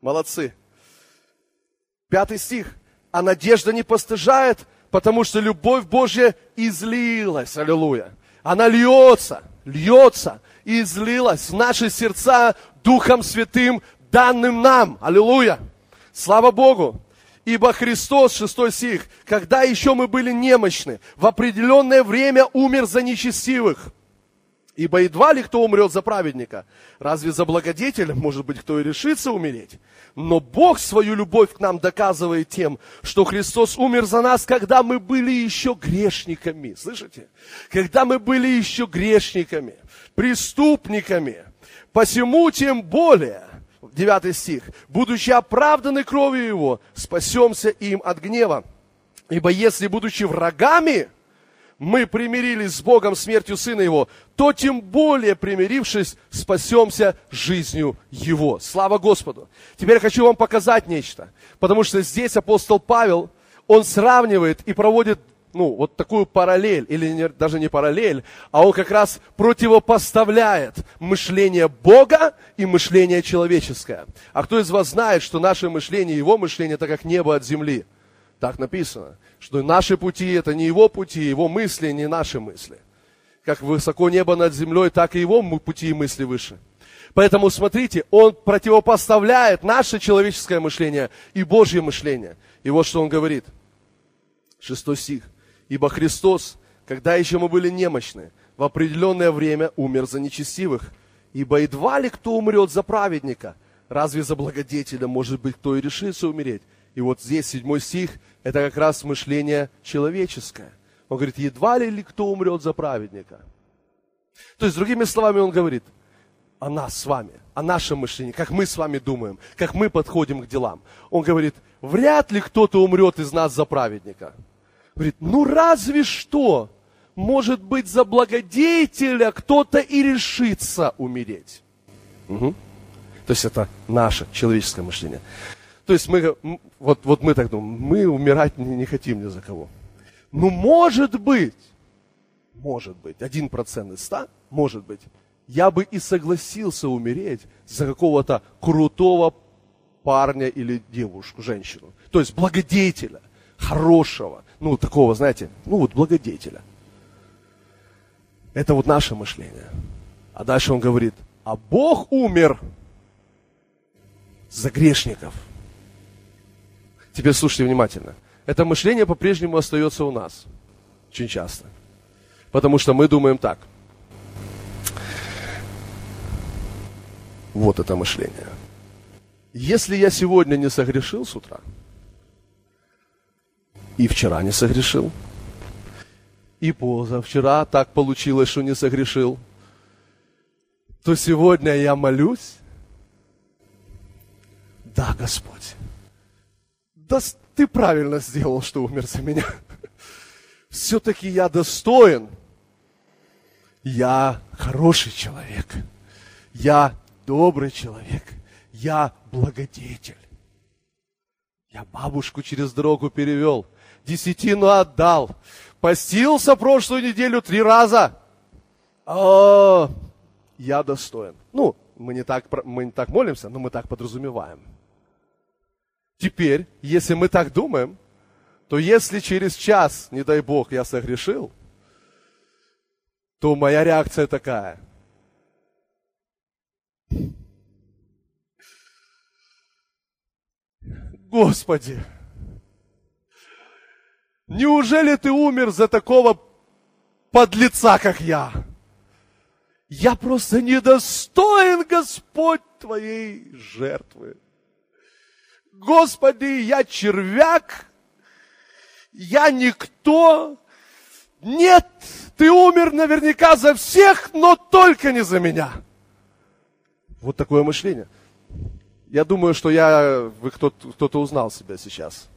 молодцы. Пятый стих. А надежда не постыжает, потому что любовь Божья излилась. Аллилуйя. Она льется, льется и излилась в наши сердца Духом Святым, данным нам. Аллилуйя. Слава Богу. Ибо Христос, шестой стих, когда еще мы были немощны, в определенное время умер за нечестивых. Ибо едва ли кто умрет за праведника. Разве за благодетеля, может быть, кто и решится умереть? Но Бог свою любовь к нам доказывает тем, что Христос умер за нас, когда мы были еще грешниками. Слышите? Когда мы были еще грешниками, преступниками. Посему тем более, 9 стих, будучи оправданы кровью Его, спасемся им от гнева. Ибо если, будучи врагами, мы примирились с Богом смертью Сына Его, то тем более, примирившись, спасемся жизнью Его. Слава Господу! Теперь хочу вам показать нечто, потому что здесь апостол Павел, он сравнивает и проводит ну, вот такую параллель, или не, даже не параллель, а он как раз противопоставляет мышление Бога и мышление человеческое. А кто из вас знает, что наше мышление, его мышление, это как небо от земли? Так написано, что наши пути это не его пути, его мысли не наши мысли. Как высоко небо над землей, так и его пути и мысли выше. Поэтому смотрите, он противопоставляет наше человеческое мышление и Божье мышление. И вот что он говорит. Шестой стих. Ибо Христос, когда еще мы были немощны, в определенное время умер за нечестивых. Ибо едва ли кто умрет за праведника, разве за благодетеля, может быть, кто и решится умереть. И вот здесь седьмой стих, это как раз мышление человеческое. Он говорит, едва ли ли кто умрет за праведника. То есть, другими словами, он говорит о нас с вами, о нашем мышлении, как мы с вами думаем, как мы подходим к делам. Он говорит, вряд ли кто-то умрет из нас за праведника. Говорит, ну разве что, может быть, за благодетеля кто-то и решится умереть. Угу. То есть это наше человеческое мышление. То есть мы, вот, вот мы так думаем, мы умирать не, не хотим ни за кого. Ну, может быть, может быть, один процент из ста, может быть, я бы и согласился умереть за какого-то крутого парня или девушку, женщину. То есть благодетеля, хорошего, ну, такого, знаете, ну, вот благодетеля. Это вот наше мышление. А дальше он говорит, а Бог умер за грешников. Теперь слушайте внимательно. Это мышление по-прежнему остается у нас. Очень часто. Потому что мы думаем так. Вот это мышление. Если я сегодня не согрешил с утра, и вчера не согрешил. И позавчера так получилось, что не согрешил. То сегодня я молюсь. Да, Господь. Да ты правильно сделал, что умер за меня. Все-таки я достоин. Я хороший человек. Я добрый человек. Я благодетель. Я бабушку через дорогу перевел десятину отдал. Постился прошлую неделю три раза. О, я достоин. Ну, мы не, так, мы не так молимся, но мы так подразумеваем. Теперь, если мы так думаем, то если через час, не дай Бог, я согрешил, то моя реакция такая. Господи, Неужели ты умер за такого подлеца, как я? Я просто недостоин, Господь, твоей жертвы. Господи, я червяк, я никто. Нет, ты умер наверняка за всех, но только не за меня. Вот такое мышление. Я думаю, что я, вы кто-то, кто-то узнал себя сейчас.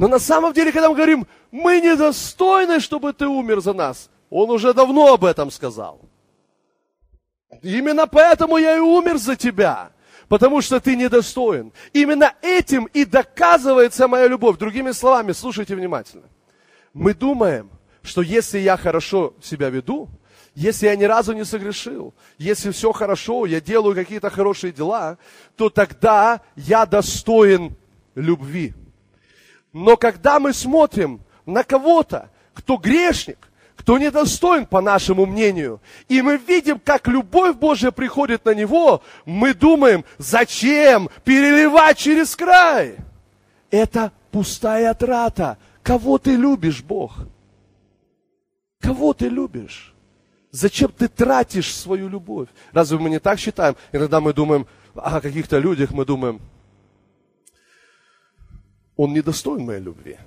Но на самом деле, когда мы говорим, мы недостойны, чтобы ты умер за нас, он уже давно об этом сказал. Именно поэтому я и умер за тебя, потому что ты недостоин. Именно этим и доказывается моя любовь. Другими словами, слушайте внимательно. Мы думаем, что если я хорошо себя веду, если я ни разу не согрешил, если все хорошо, я делаю какие-то хорошие дела, то тогда я достоин любви. Но когда мы смотрим на кого-то, кто грешник, кто недостоин, по нашему мнению, и мы видим, как любовь Божья приходит на него, мы думаем, зачем переливать через край? Это пустая трата. Кого ты любишь, Бог? Кого ты любишь? Зачем ты тратишь свою любовь? Разве мы не так считаем? Иногда мы думаем о каких-то людях, мы думаем, он не достоин моей любви.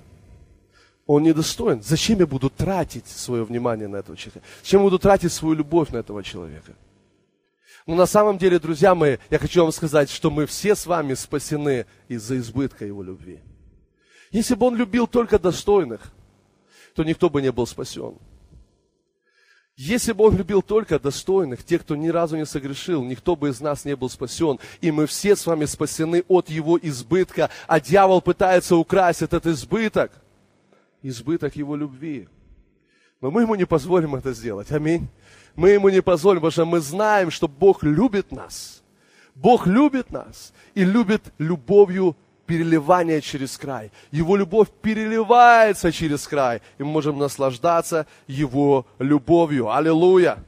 Он не достоин. Зачем я буду тратить свое внимание на этого человека? Зачем я буду тратить свою любовь на этого человека? Но на самом деле, друзья мои, я хочу вам сказать, что мы все с вами спасены из-за избытка его любви. Если бы он любил только достойных, то никто бы не был спасен. Если бы Он любил только достойных, тех, кто ни разу не согрешил, никто бы из нас не был спасен. И мы все с вами спасены от Его избытка, а дьявол пытается украсть этот избыток. Избыток Его любви. Но мы Ему не позволим это сделать. Аминь. Мы Ему не позволим, потому что мы знаем, что Бог любит нас. Бог любит нас и любит любовью переливание через край. Его любовь переливается через край, и мы можем наслаждаться Его любовью. Аллилуйя!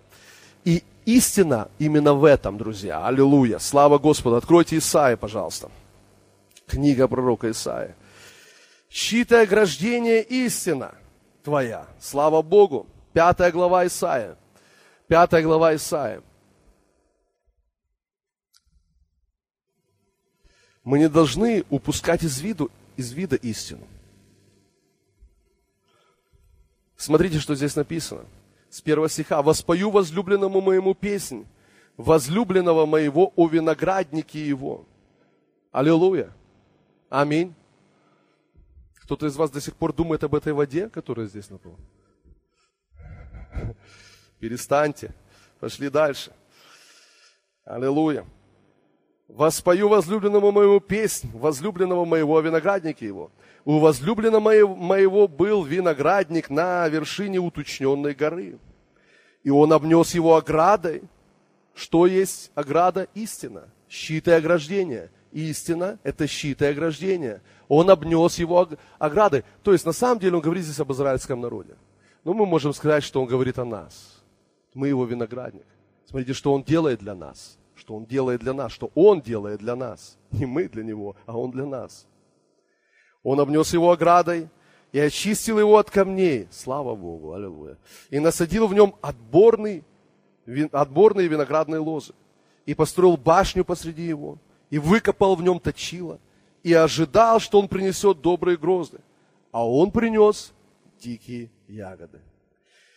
И истина именно в этом, друзья. Аллилуйя! Слава Господу! Откройте Исаия, пожалуйста. Книга пророка Исаия. Чьи-то ограждение истина твоя. Слава Богу! Пятая глава Исаия. Пятая глава Исаия. Мы не должны упускать из, виду, из вида истину. Смотрите, что здесь написано. С первого стиха. «Воспою возлюбленному моему песнь, возлюбленного моего о винограднике его». Аллилуйя. Аминь. Кто-то из вас до сих пор думает об этой воде, которая здесь на полу? Перестаньте. Пошли дальше. Аллилуйя. Воспою возлюбленному моему песнь, возлюбленного моего виноградника его. У возлюбленного моего был виноградник на вершине уточненной горы. И он обнес его оградой. Что есть ограда? Истина. Щит и ограждение. Истина – это щит и ограждение. Он обнес его оградой. То есть, на самом деле, он говорит здесь об израильском народе. Но мы можем сказать, что он говорит о нас. Мы его виноградник. Смотрите, что он делает для нас – что Он делает для нас, что Он делает для нас. Не мы для Него, а Он для нас. Он обнес его оградой и очистил его от камней. Слава Богу, аллилуйя. И насадил в нем отборный, отборные виноградные лозы. И построил башню посреди его. И выкопал в нем точило. И ожидал, что он принесет добрые грозды. А он принес дикие ягоды.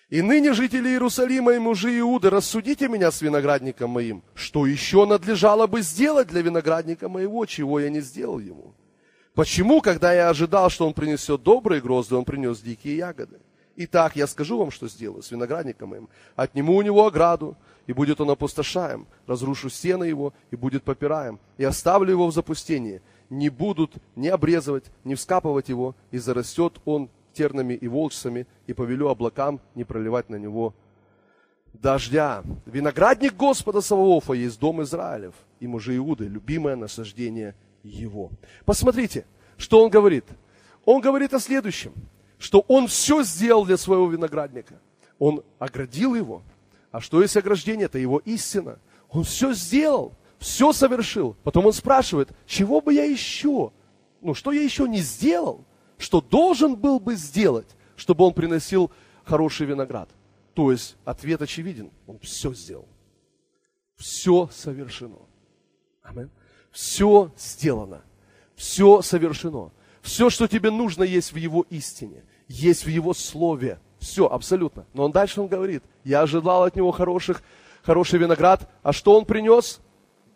И ныне, жители Иерусалима и мужи Иуды, рассудите меня с виноградником моим. Что еще надлежало бы сделать для виноградника моего, чего я не сделал ему? Почему, когда я ожидал, что он принесет добрые грозды, он принес дикие ягоды? Итак, я скажу вам, что сделаю с виноградником моим. Отниму у него ограду, и будет он опустошаем. Разрушу стены его, и будет попираем. И оставлю его в запустении. Не будут ни обрезывать, ни вскапывать его, и зарастет он тернами и волчцами, и повелю облакам не проливать на него дождя. Виноградник Господа Саваофа есть дом Израилев, и мужи Иуды, любимое насаждение его. Посмотрите, что он говорит. Он говорит о следующем, что он все сделал для своего виноградника. Он оградил его. А что есть ограждение? Это его истина. Он все сделал, все совершил. Потом он спрашивает, чего бы я еще? Ну, что я еще не сделал? Что должен был бы сделать, чтобы он приносил хороший виноград. То есть ответ очевиден. Он все сделал. Все совершено. Амин. Все сделано. Все совершено. Все, что тебе нужно, есть в его истине. Есть в его слове. Все, абсолютно. Но он дальше он говорит, я ожидал от него хороших, хороший виноград. А что он принес?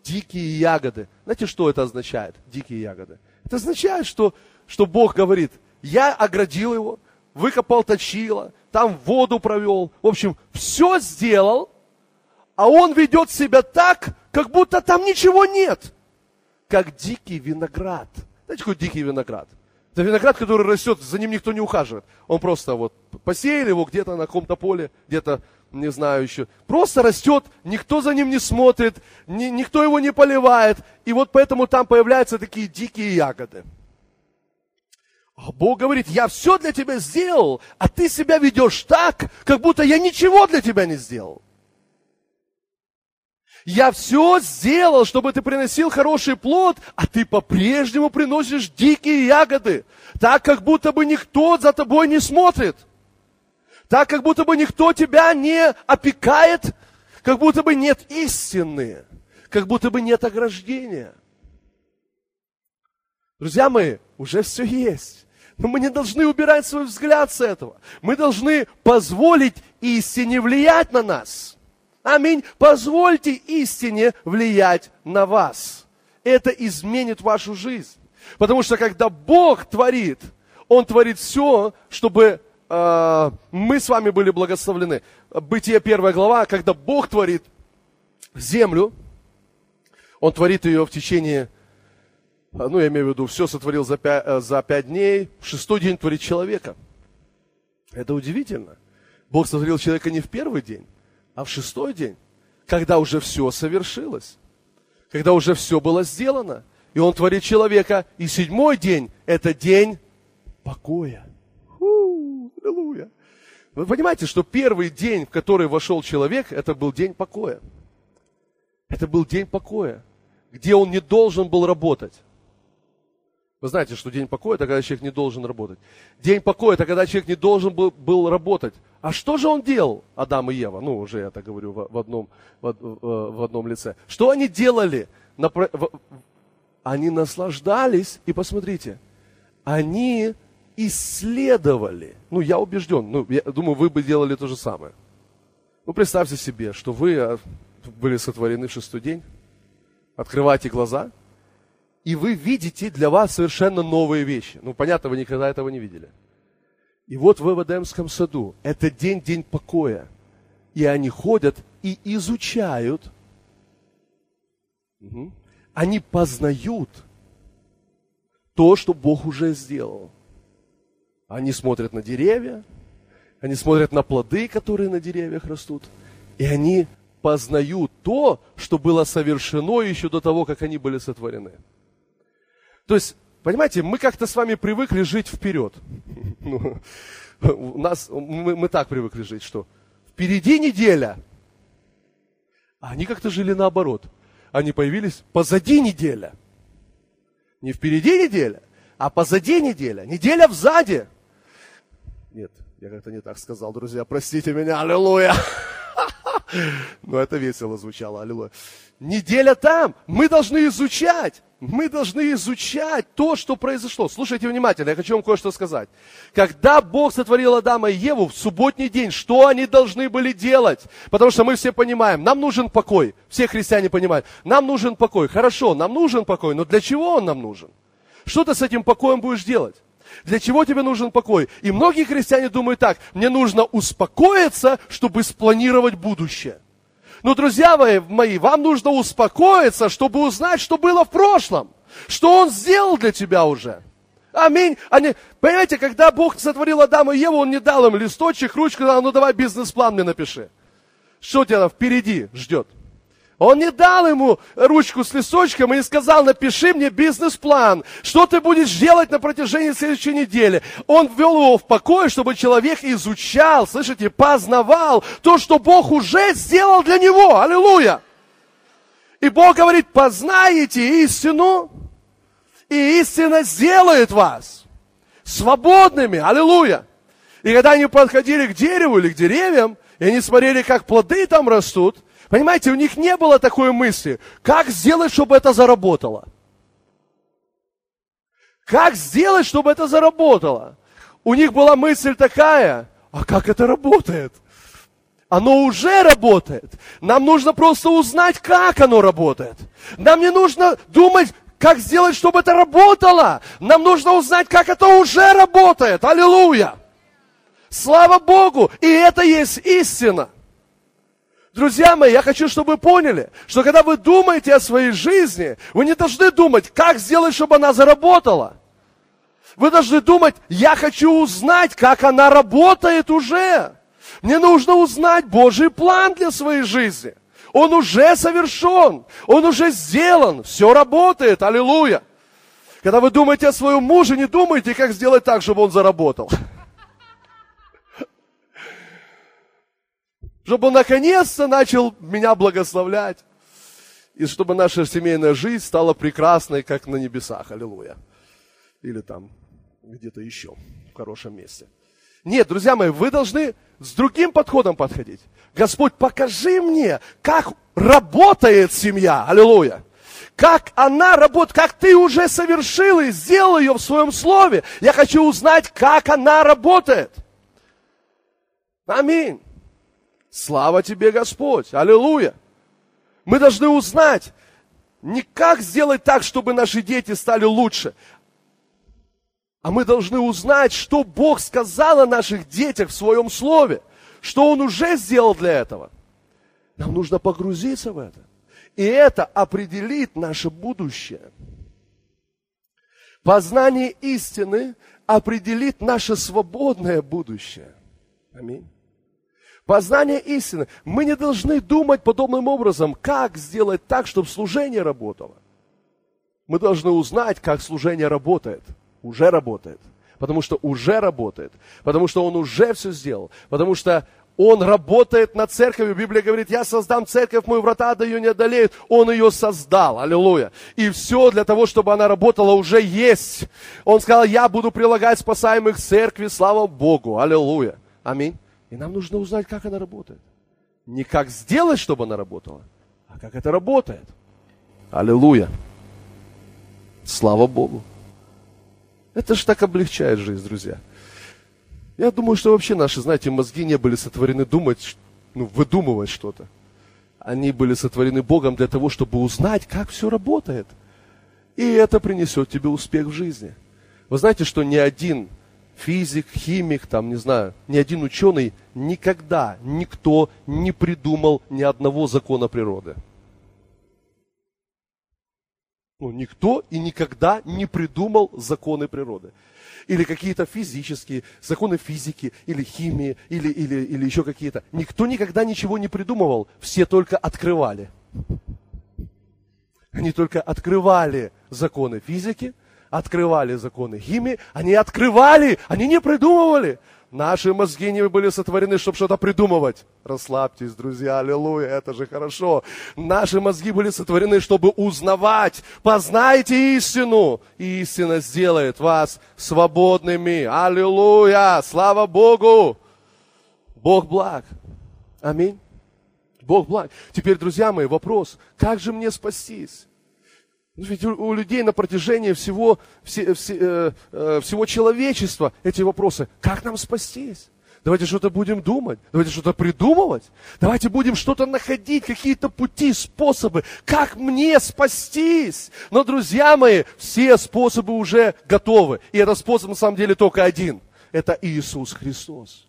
Дикие ягоды. Знаете, что это означает? Дикие ягоды. Это означает, что что Бог говорит, я оградил его, выкопал точило, там воду провел, в общем, все сделал, а он ведет себя так, как будто там ничего нет, как дикий виноград. Знаете, какой дикий виноград? Это виноград, который растет, за ним никто не ухаживает. Он просто вот посеяли его где-то на каком-то поле, где-то, не знаю еще. Просто растет, никто за ним не смотрит, ни, никто его не поливает. И вот поэтому там появляются такие дикие ягоды. А Бог говорит, я все для тебя сделал, а ты себя ведешь так, как будто я ничего для тебя не сделал. Я все сделал, чтобы ты приносил хороший плод, а ты по-прежнему приносишь дикие ягоды, так как будто бы никто за тобой не смотрит, так как будто бы никто тебя не опекает, как будто бы нет истины, как будто бы нет ограждения. Друзья мои, уже все есть. Но мы не должны убирать свой взгляд с этого. Мы должны позволить истине влиять на нас. Аминь. Позвольте истине влиять на вас. Это изменит вашу жизнь. Потому что когда Бог творит, Он творит все, чтобы э, мы с вами были благословлены. Бытие первая глава, когда Бог творит землю, Он творит ее в течение, ну, я имею в виду, все сотворил за пять, э, за пять дней, в шестой день творит человека. Это удивительно. Бог сотворил человека не в первый день, а в шестой день, когда уже все совершилось, когда уже все было сделано. И Он творит человека, и седьмой день – это день покоя. Фу, аллилуйя. Вы понимаете, что первый день, в который вошел человек, это был день покоя. Это был день покоя, где он не должен был работать. Вы знаете, что день покоя – это когда человек не должен работать. День покоя – это когда человек не должен был, был работать. А что же он делал, Адам и Ева? Ну, уже я так говорю в, в, одном, в, в одном лице. Что они делали? Они наслаждались, и посмотрите, они исследовали. Ну, я убежден, ну, я думаю, вы бы делали то же самое. Ну, представьте себе, что вы а, были сотворены в шестой день, открываете глаза, и вы видите для вас совершенно новые вещи. Ну, понятно, вы никогда этого не видели. И вот в Эвадемском саду, это день, день покоя. И они ходят и изучают. Угу. Они познают то, что Бог уже сделал. Они смотрят на деревья, они смотрят на плоды, которые на деревьях растут, и они познают то, что было совершено еще до того, как они были сотворены. То есть, понимаете, мы как-то с вами привыкли жить вперед. Ну, у нас, мы, мы так привыкли жить, что впереди неделя, а они как-то жили наоборот. Они появились позади неделя. Не впереди неделя, а позади неделя. Неделя взади. Нет, я как-то не так сказал, друзья, простите меня, аллилуйя. Но это весело звучало, аллилуйя. Неделя там, мы должны изучать. Мы должны изучать то, что произошло. Слушайте внимательно, я хочу вам кое-что сказать. Когда Бог сотворил Адама и Еву в субботний день, что они должны были делать? Потому что мы все понимаем, нам нужен покой. Все христиане понимают, нам нужен покой. Хорошо, нам нужен покой, но для чего он нам нужен? Что ты с этим покоем будешь делать? Для чего тебе нужен покой? И многие христиане думают так, мне нужно успокоиться, чтобы спланировать будущее. Но, друзья мои, вам нужно успокоиться, чтобы узнать, что было в прошлом. Что Он сделал для тебя уже. Аминь. Они, понимаете, когда Бог сотворил Адама и Еву, Он не дал им листочек, ручку, сказал, ну давай бизнес-план мне напиши. Что тебя впереди ждет? Он не дал ему ручку с листочком и не сказал, напиши мне бизнес-план, что ты будешь делать на протяжении следующей недели. Он ввел его в покой, чтобы человек изучал, слышите, познавал то, что Бог уже сделал для него. Аллилуйя! И Бог говорит, познаете истину, и истина сделает вас свободными. Аллилуйя! И когда они подходили к дереву или к деревьям, и они смотрели, как плоды там растут, Понимаете, у них не было такой мысли, как сделать, чтобы это заработало. Как сделать, чтобы это заработало? У них была мысль такая, а как это работает? Оно уже работает. Нам нужно просто узнать, как оно работает. Нам не нужно думать, как сделать, чтобы это работало. Нам нужно узнать, как это уже работает. Аллилуйя! Слава Богу! И это есть истина. Друзья мои, я хочу, чтобы вы поняли, что когда вы думаете о своей жизни, вы не должны думать, как сделать, чтобы она заработала. Вы должны думать, я хочу узнать, как она работает уже. Мне нужно узнать Божий план для своей жизни. Он уже совершен, он уже сделан, все работает, аллилуйя. Когда вы думаете о своем муже, не думайте, как сделать так, чтобы он заработал. Чтобы он наконец-то начал меня благословлять. И чтобы наша семейная жизнь стала прекрасной, как на небесах. Аллилуйя. Или там где-то еще, в хорошем месте. Нет, друзья мои, вы должны с другим подходом подходить. Господь, покажи мне, как работает семья. Аллилуйя. Как она работает, как ты уже совершил и сделал ее в своем слове. Я хочу узнать, как она работает. Аминь. Слава тебе, Господь! Аллилуйя! Мы должны узнать, не как сделать так, чтобы наши дети стали лучше, А мы должны узнать, что Бог сказал о наших детях в своем слове, что Он уже сделал для этого. Нам нужно погрузиться в это. И это определит наше будущее. Познание истины определит наше свободное будущее. Аминь. Познание истины. Мы не должны думать подобным образом, как сделать так, чтобы служение работало. Мы должны узнать, как служение работает. Уже работает. Потому что уже работает. Потому что он уже все сделал. Потому что он работает над церковью. Библия говорит, я создам церковь, мой врата да ее не одолеют. Он ее создал. Аллилуйя. И все для того, чтобы она работала, уже есть. Он сказал, я буду прилагать спасаемых церкви, слава Богу. Аллилуйя. Аминь. И нам нужно узнать, как она работает. Не как сделать, чтобы она работала, а как это работает. Аллилуйя. Слава Богу. Это же так облегчает жизнь, друзья. Я думаю, что вообще наши, знаете, мозги не были сотворены думать, ну, выдумывать что-то. Они были сотворены Богом для того, чтобы узнать, как все работает. И это принесет тебе успех в жизни. Вы знаете, что ни один физик, химик, там, не знаю, ни один ученый никогда, никто не придумал ни одного закона природы. Ну, никто и никогда не придумал законы природы или какие-то физические, законы физики, или химии, или, или, или еще какие-то. Никто никогда ничего не придумывал, все только открывали. Они только открывали законы физики, открывали законы химии, они открывали, они не придумывали. Наши мозги не были сотворены, чтобы что-то придумывать. Расслабьтесь, друзья, аллилуйя, это же хорошо. Наши мозги были сотворены, чтобы узнавать. Познайте истину, и истина сделает вас свободными. Аллилуйя, слава Богу. Бог благ. Аминь. Бог благ. Теперь, друзья мои, вопрос, как же мне спастись? Ведь у, людей на протяжении всего, все, все, э, э, всего человечества эти вопросы. Как нам спастись? Давайте что-то будем думать, давайте что-то придумывать, давайте будем что-то находить, какие-то пути, способы, как мне спастись. Но, друзья мои, все способы уже готовы. И этот способ на самом деле только один. Это Иисус Христос.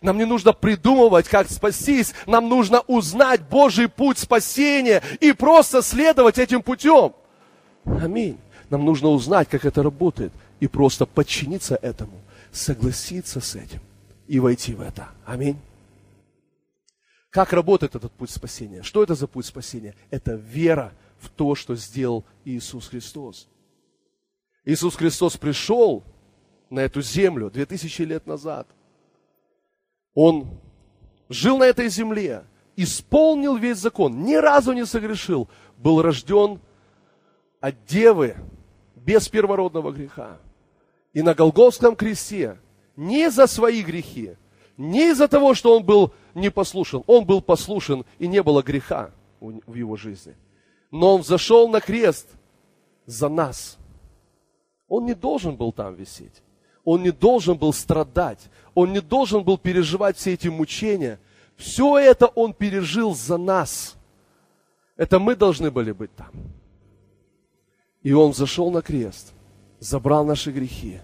Нам не нужно придумывать, как спастись. Нам нужно узнать Божий путь спасения и просто следовать этим путем. Аминь. Нам нужно узнать, как это работает, и просто подчиниться этому, согласиться с этим и войти в это. Аминь. Как работает этот путь спасения? Что это за путь спасения? Это вера в то, что сделал Иисус Христос. Иисус Христос пришел на эту землю 2000 лет назад – он жил на этой земле, исполнил весь закон, ни разу не согрешил, был рожден от девы без первородного греха. И на Голговском кресте не за свои грехи, не из-за того, что он был непослушен, он был послушен и не было греха в его жизни. Но он зашел на крест за нас. Он не должен был там висеть. Он не должен был страдать, он не должен был переживать все эти мучения. Все это он пережил за нас. Это мы должны были быть там. И он зашел на крест, забрал наши грехи,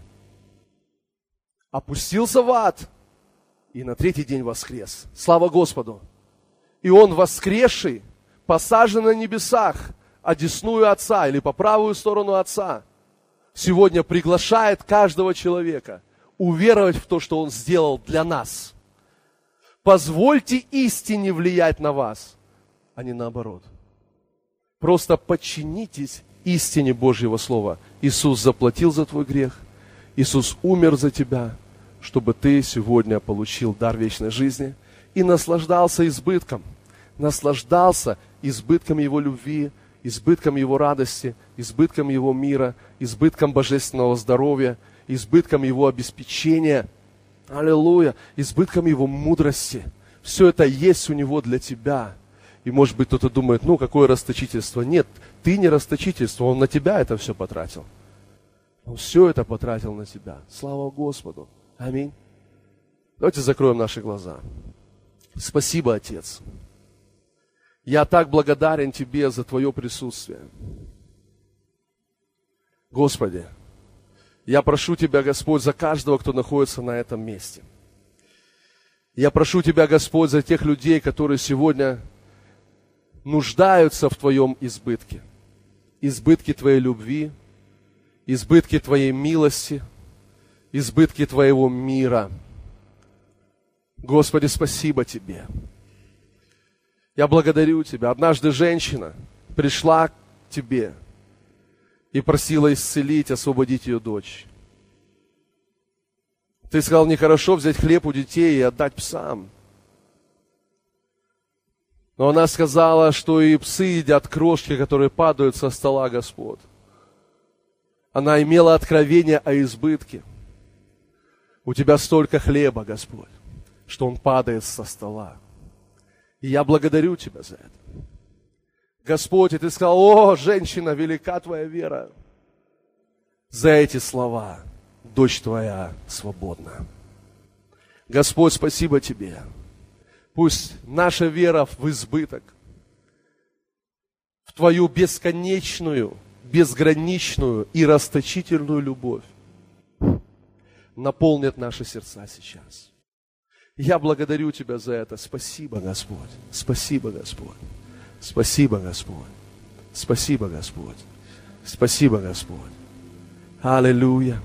опустился в ад и на третий день воскрес. Слава Господу! И он воскресший, посажен на небесах, одесную Отца или по правую сторону Отца – сегодня приглашает каждого человека уверовать в то, что Он сделал для нас. Позвольте истине влиять на вас, а не наоборот. Просто подчинитесь истине Божьего Слова. Иисус заплатил за твой грех. Иисус умер за тебя, чтобы ты сегодня получил дар вечной жизни и наслаждался избытком. Наслаждался избытком Его любви, избытком Его радости, избытком Его мира, избытком божественного здоровья, избытком Его обеспечения. Аллилуйя! Избытком Его мудрости. Все это есть у Него для тебя. И может быть кто-то думает, ну какое расточительство. Нет, ты не расточительство, Он на тебя это все потратил. Он все это потратил на тебя. Слава Господу. Аминь. Давайте закроем наши глаза. Спасибо, Отец. Я так благодарен Тебе за Твое присутствие. Господи, Я прошу Тебя, Господь, за каждого, кто находится на этом месте. Я прошу Тебя, Господь, за тех людей, которые сегодня нуждаются в Твоем избытке. Избытке Твоей любви, избытке Твоей милости, избытке Твоего мира. Господи, спасибо Тебе. Я благодарю Тебя. Однажды женщина пришла к Тебе и просила исцелить, освободить ее дочь. Ты сказал, нехорошо взять хлеб у детей и отдать псам. Но она сказала, что и псы едят крошки, которые падают со стола Господь. Она имела откровение о избытке. У тебя столько хлеба, Господь, что он падает со стола. И я благодарю Тебя за это. Господь, и Ты сказал, о, женщина, велика Твоя вера. За эти слова дочь Твоя свободна. Господь, спасибо Тебе. Пусть наша вера в избыток, в Твою бесконечную, безграничную и расточительную любовь наполнит наши сердца сейчас. Я благодарю Тебя за это. Спасибо, Господь. Спасибо, Господь. Спасибо, Господь. Спасибо, Господь. Спасибо, Господь. Аллилуйя.